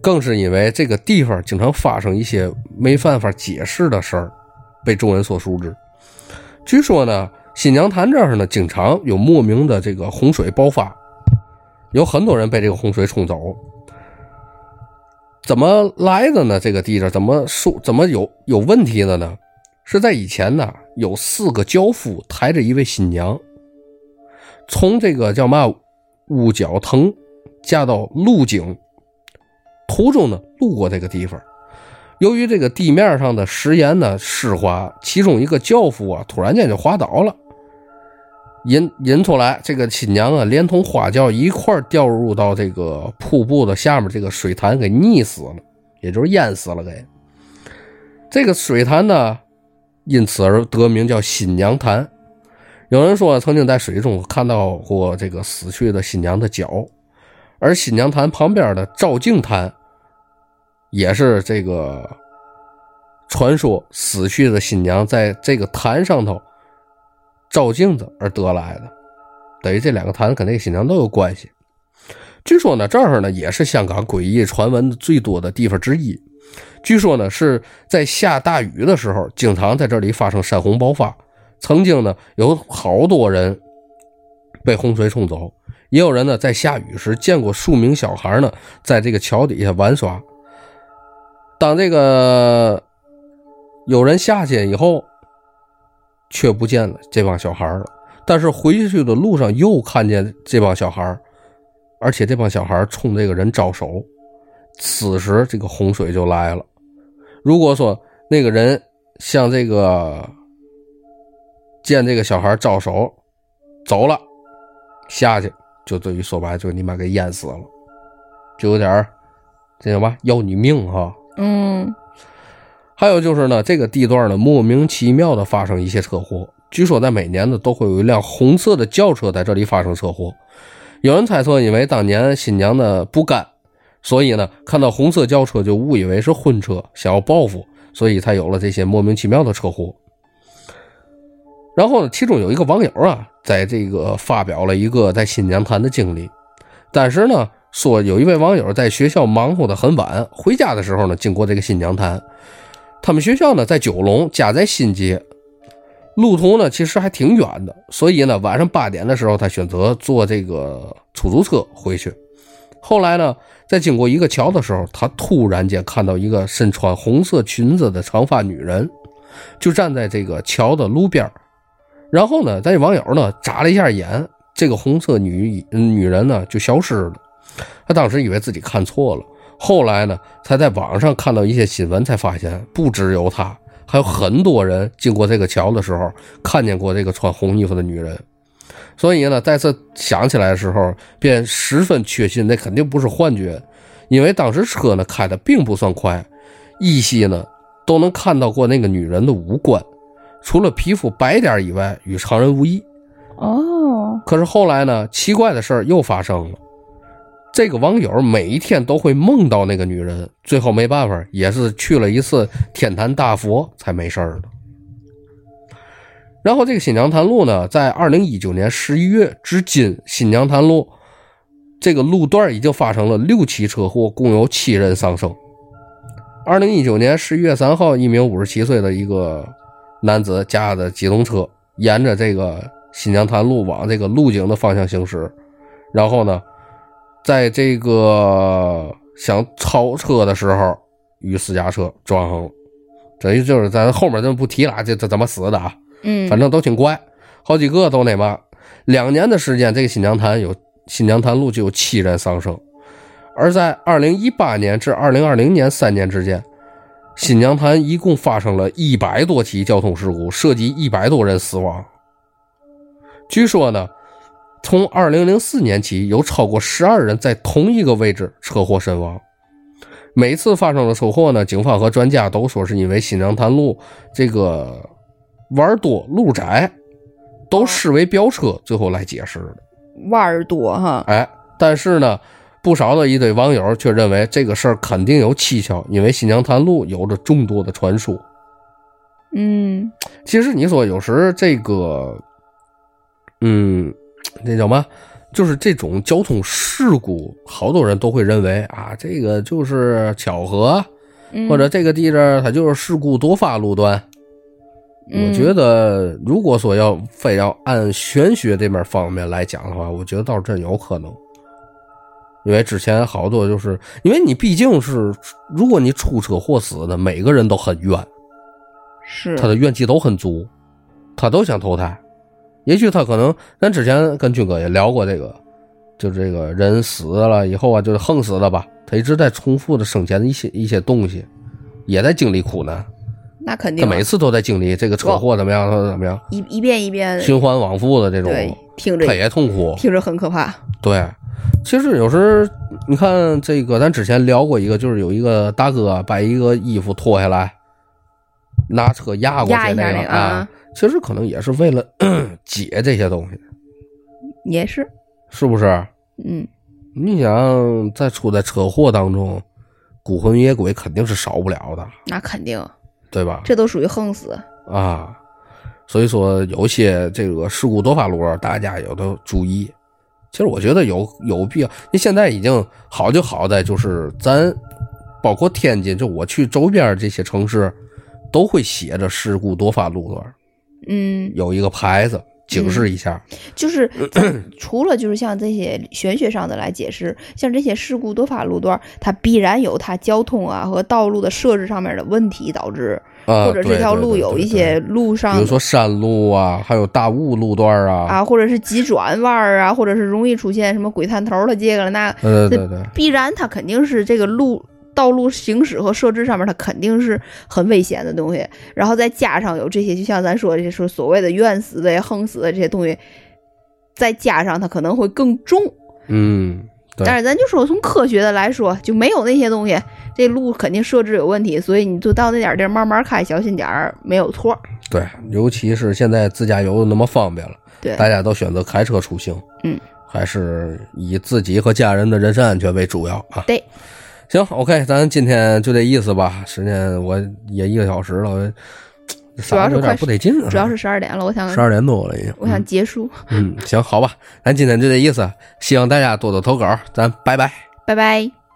更是因为这个地方经常发生一些没办法解释的事儿，被众人所熟知。据说呢，新娘潭这儿呢，经常有莫名的这个洪水爆发，有很多人被这个洪水冲走。怎么来的呢？这个地方怎么说怎么有有问题的呢？是在以前呢，有四个轿夫抬着一位新娘，从这个叫嘛乌角藤嫁到路井，途中呢路过这个地方。由于这个地面上的石岩呢湿滑，其中一个轿夫啊突然间就滑倒了，引引出来，这个新娘啊连同花轿一块掉入到这个瀑布的下面这个水潭，给溺死了，也就是淹死了给。这个水潭呢，因此而得名叫新娘潭。有人说曾经在水中看到过这个死去的新娘的脚，而新娘潭旁边的照镜潭。也是这个传说，死去的新娘在这个潭上头照镜子而得来的，等于这两个坛跟那个新娘都有关系。据说呢，这儿呢也是香港诡异传闻最多的地方之一。据说呢是在下大雨的时候，经常在这里发生山洪爆发。曾经呢有好多人被洪水冲走，也有人呢在下雨时见过数名小孩呢在这个桥底下玩耍。当这个有人下去以后，却不见了这帮小孩了。但是回去的路上又看见这帮小孩，而且这帮小孩冲这个人招手。此时这个洪水就来了。如果说那个人向这个见这个小孩招手走了下去，就等于说白就你妈给淹死了，就有点这叫嘛要你命哈。嗯，还有就是呢，这个地段呢莫名其妙的发生一些车祸。据说在每年呢都会有一辆红色的轿车在这里发生车祸。有人猜测，因为当年新娘的不甘，所以呢看到红色轿车就误以为是婚车，想要报复，所以才有了这些莫名其妙的车祸。然后呢，其中有一个网友啊，在这个发表了一个在新娘潭的经历。但是呢，说有一位网友在学校忙活的很晚，回家的时候呢，经过这个新娘潭。他们学校呢在九龙，家在新街。路途呢，其实还挺远的，所以呢，晚上八点的时候，他选择坐这个出租车回去。后来呢，在经过一个桥的时候，他突然间看到一个身穿红色裙子的长发女人，就站在这个桥的路边然后呢，这网友呢眨了一下眼，这个红色女女人呢就消失了。他当时以为自己看错了，后来呢，才在网上看到一些新闻，才发现不只有他。还有很多人经过这个桥的时候，看见过这个穿红衣服的女人，所以呢，再次想起来的时候，便十分确信那肯定不是幻觉，因为当时车呢开的并不算快，依稀呢都能看到过那个女人的五官，除了皮肤白点以外，与常人无异。哦，可是后来呢，奇怪的事儿又发生了。这个网友每一天都会梦到那个女人，最后没办法，也是去了一次天坛大佛才没事儿的。然后这个新娘潭路呢，在二零一九年十一月至今，新娘潭路这个路段已经发生了六起车祸，共有七人丧生。二零一九年十一月三号，一名五十七岁的一个男子驾着机动车，沿着这个新娘潭路往这个路景的方向行驶，然后呢。在这个想超车的时候，与私家车撞上了。等于就是咱后面就不提了，这这怎么死的啊？嗯，反正都挺怪，好几个都那嘛。两年的时间，这个新娘潭有新娘潭路就有七人丧生。而在二零一八年至二零二零年三年之间，新娘潭一共发生了一百多起交通事故，涉及一百多人死亡。据说呢。从二零零四年起，有超过十二人在同一个位置车祸身亡。每次发生的车祸呢，警方和专家都说是因为新娘潭路这个弯多路窄，都视为飙车，最后来解释的。弯多哈，哎，但是呢，不少的一堆网友却认为这个事儿肯定有蹊跷，因为新娘潭路有着众多的传说。嗯，其实你说有时这个，嗯。[TSK] 那叫嘛？就是这种交通事故，好多人都会认为啊，这个就是巧合，或者这个地方它就是事故多发路段。我觉得，如果说要非要按玄学这面方面来讲的话，我觉得倒是真有可能。因为之前好多就是，因为你毕竟是，如果你出车祸死的，每个人都很冤，是他的怨气都很足，他都想投胎。也许他可能，咱之前跟军哥也聊过这个，就这个人死了以后啊，就是横死了吧，他一直在重复的生前的一些一些东西，也在经历苦难。那肯定，他每次都在经历这个车祸怎么样，他怎么样，一一遍一遍循环往复的这种，听着他也痛苦，听着很可怕。对，其实有时你看这个，咱之前聊过一个，就是有一个大哥把一个衣服脱下来，拿车压过去那个啊。其实可能也是为了 [CLEARS THROAT] 解这些东西，也是，是不是？嗯，你想在出在车祸当中，孤魂野鬼肯定是少不了的，那肯定，对吧？这都属于横死啊，所以说有些这个事故多发路，大家也都注意。其实我觉得有有必要，你现在已经好就好在就是咱，包括天津，就我去周边这些城市，都会写着事故多发路段。嗯，有一个牌子，警示一下。就是 [CLEARS THROAT] 除了就是像这些玄学上的来解释，像这些事故多发路段，它必然有它交通啊和道路的设置上面的问题导致，啊，或者这条路有一些路上比如说山路啊，还有大雾路段啊，啊，或者是急转弯儿啊，或者是容易出现什么鬼探头儿了这个了那，对对对对，必然它肯定是这个路道路行驶和设置上面，它肯定是很危险的东西。然后再加上有这些，就像咱说的，这说所谓的冤死的呀、横死的这些东西，再加上它可能会更重。嗯，但是咱就说从科学的来说，就没有那些东西，这路肯定设置有问题，所以你就到那点地儿慢慢开，小心点儿，没有错。对，尤其是现在自驾游那么方便了，对，大家都选择开车出行，嗯，还是以自己和家人的人身安全为主要啊。对，行 OK，咱今天就这意思吧。时间我也一个小时了，我主要是有点不得劲了，主要是十二点了，我想十二点多了已经。我想结束，嗯，行，好吧，咱今天就这意思，希望大家多多投稿，咱拜拜。拜拜。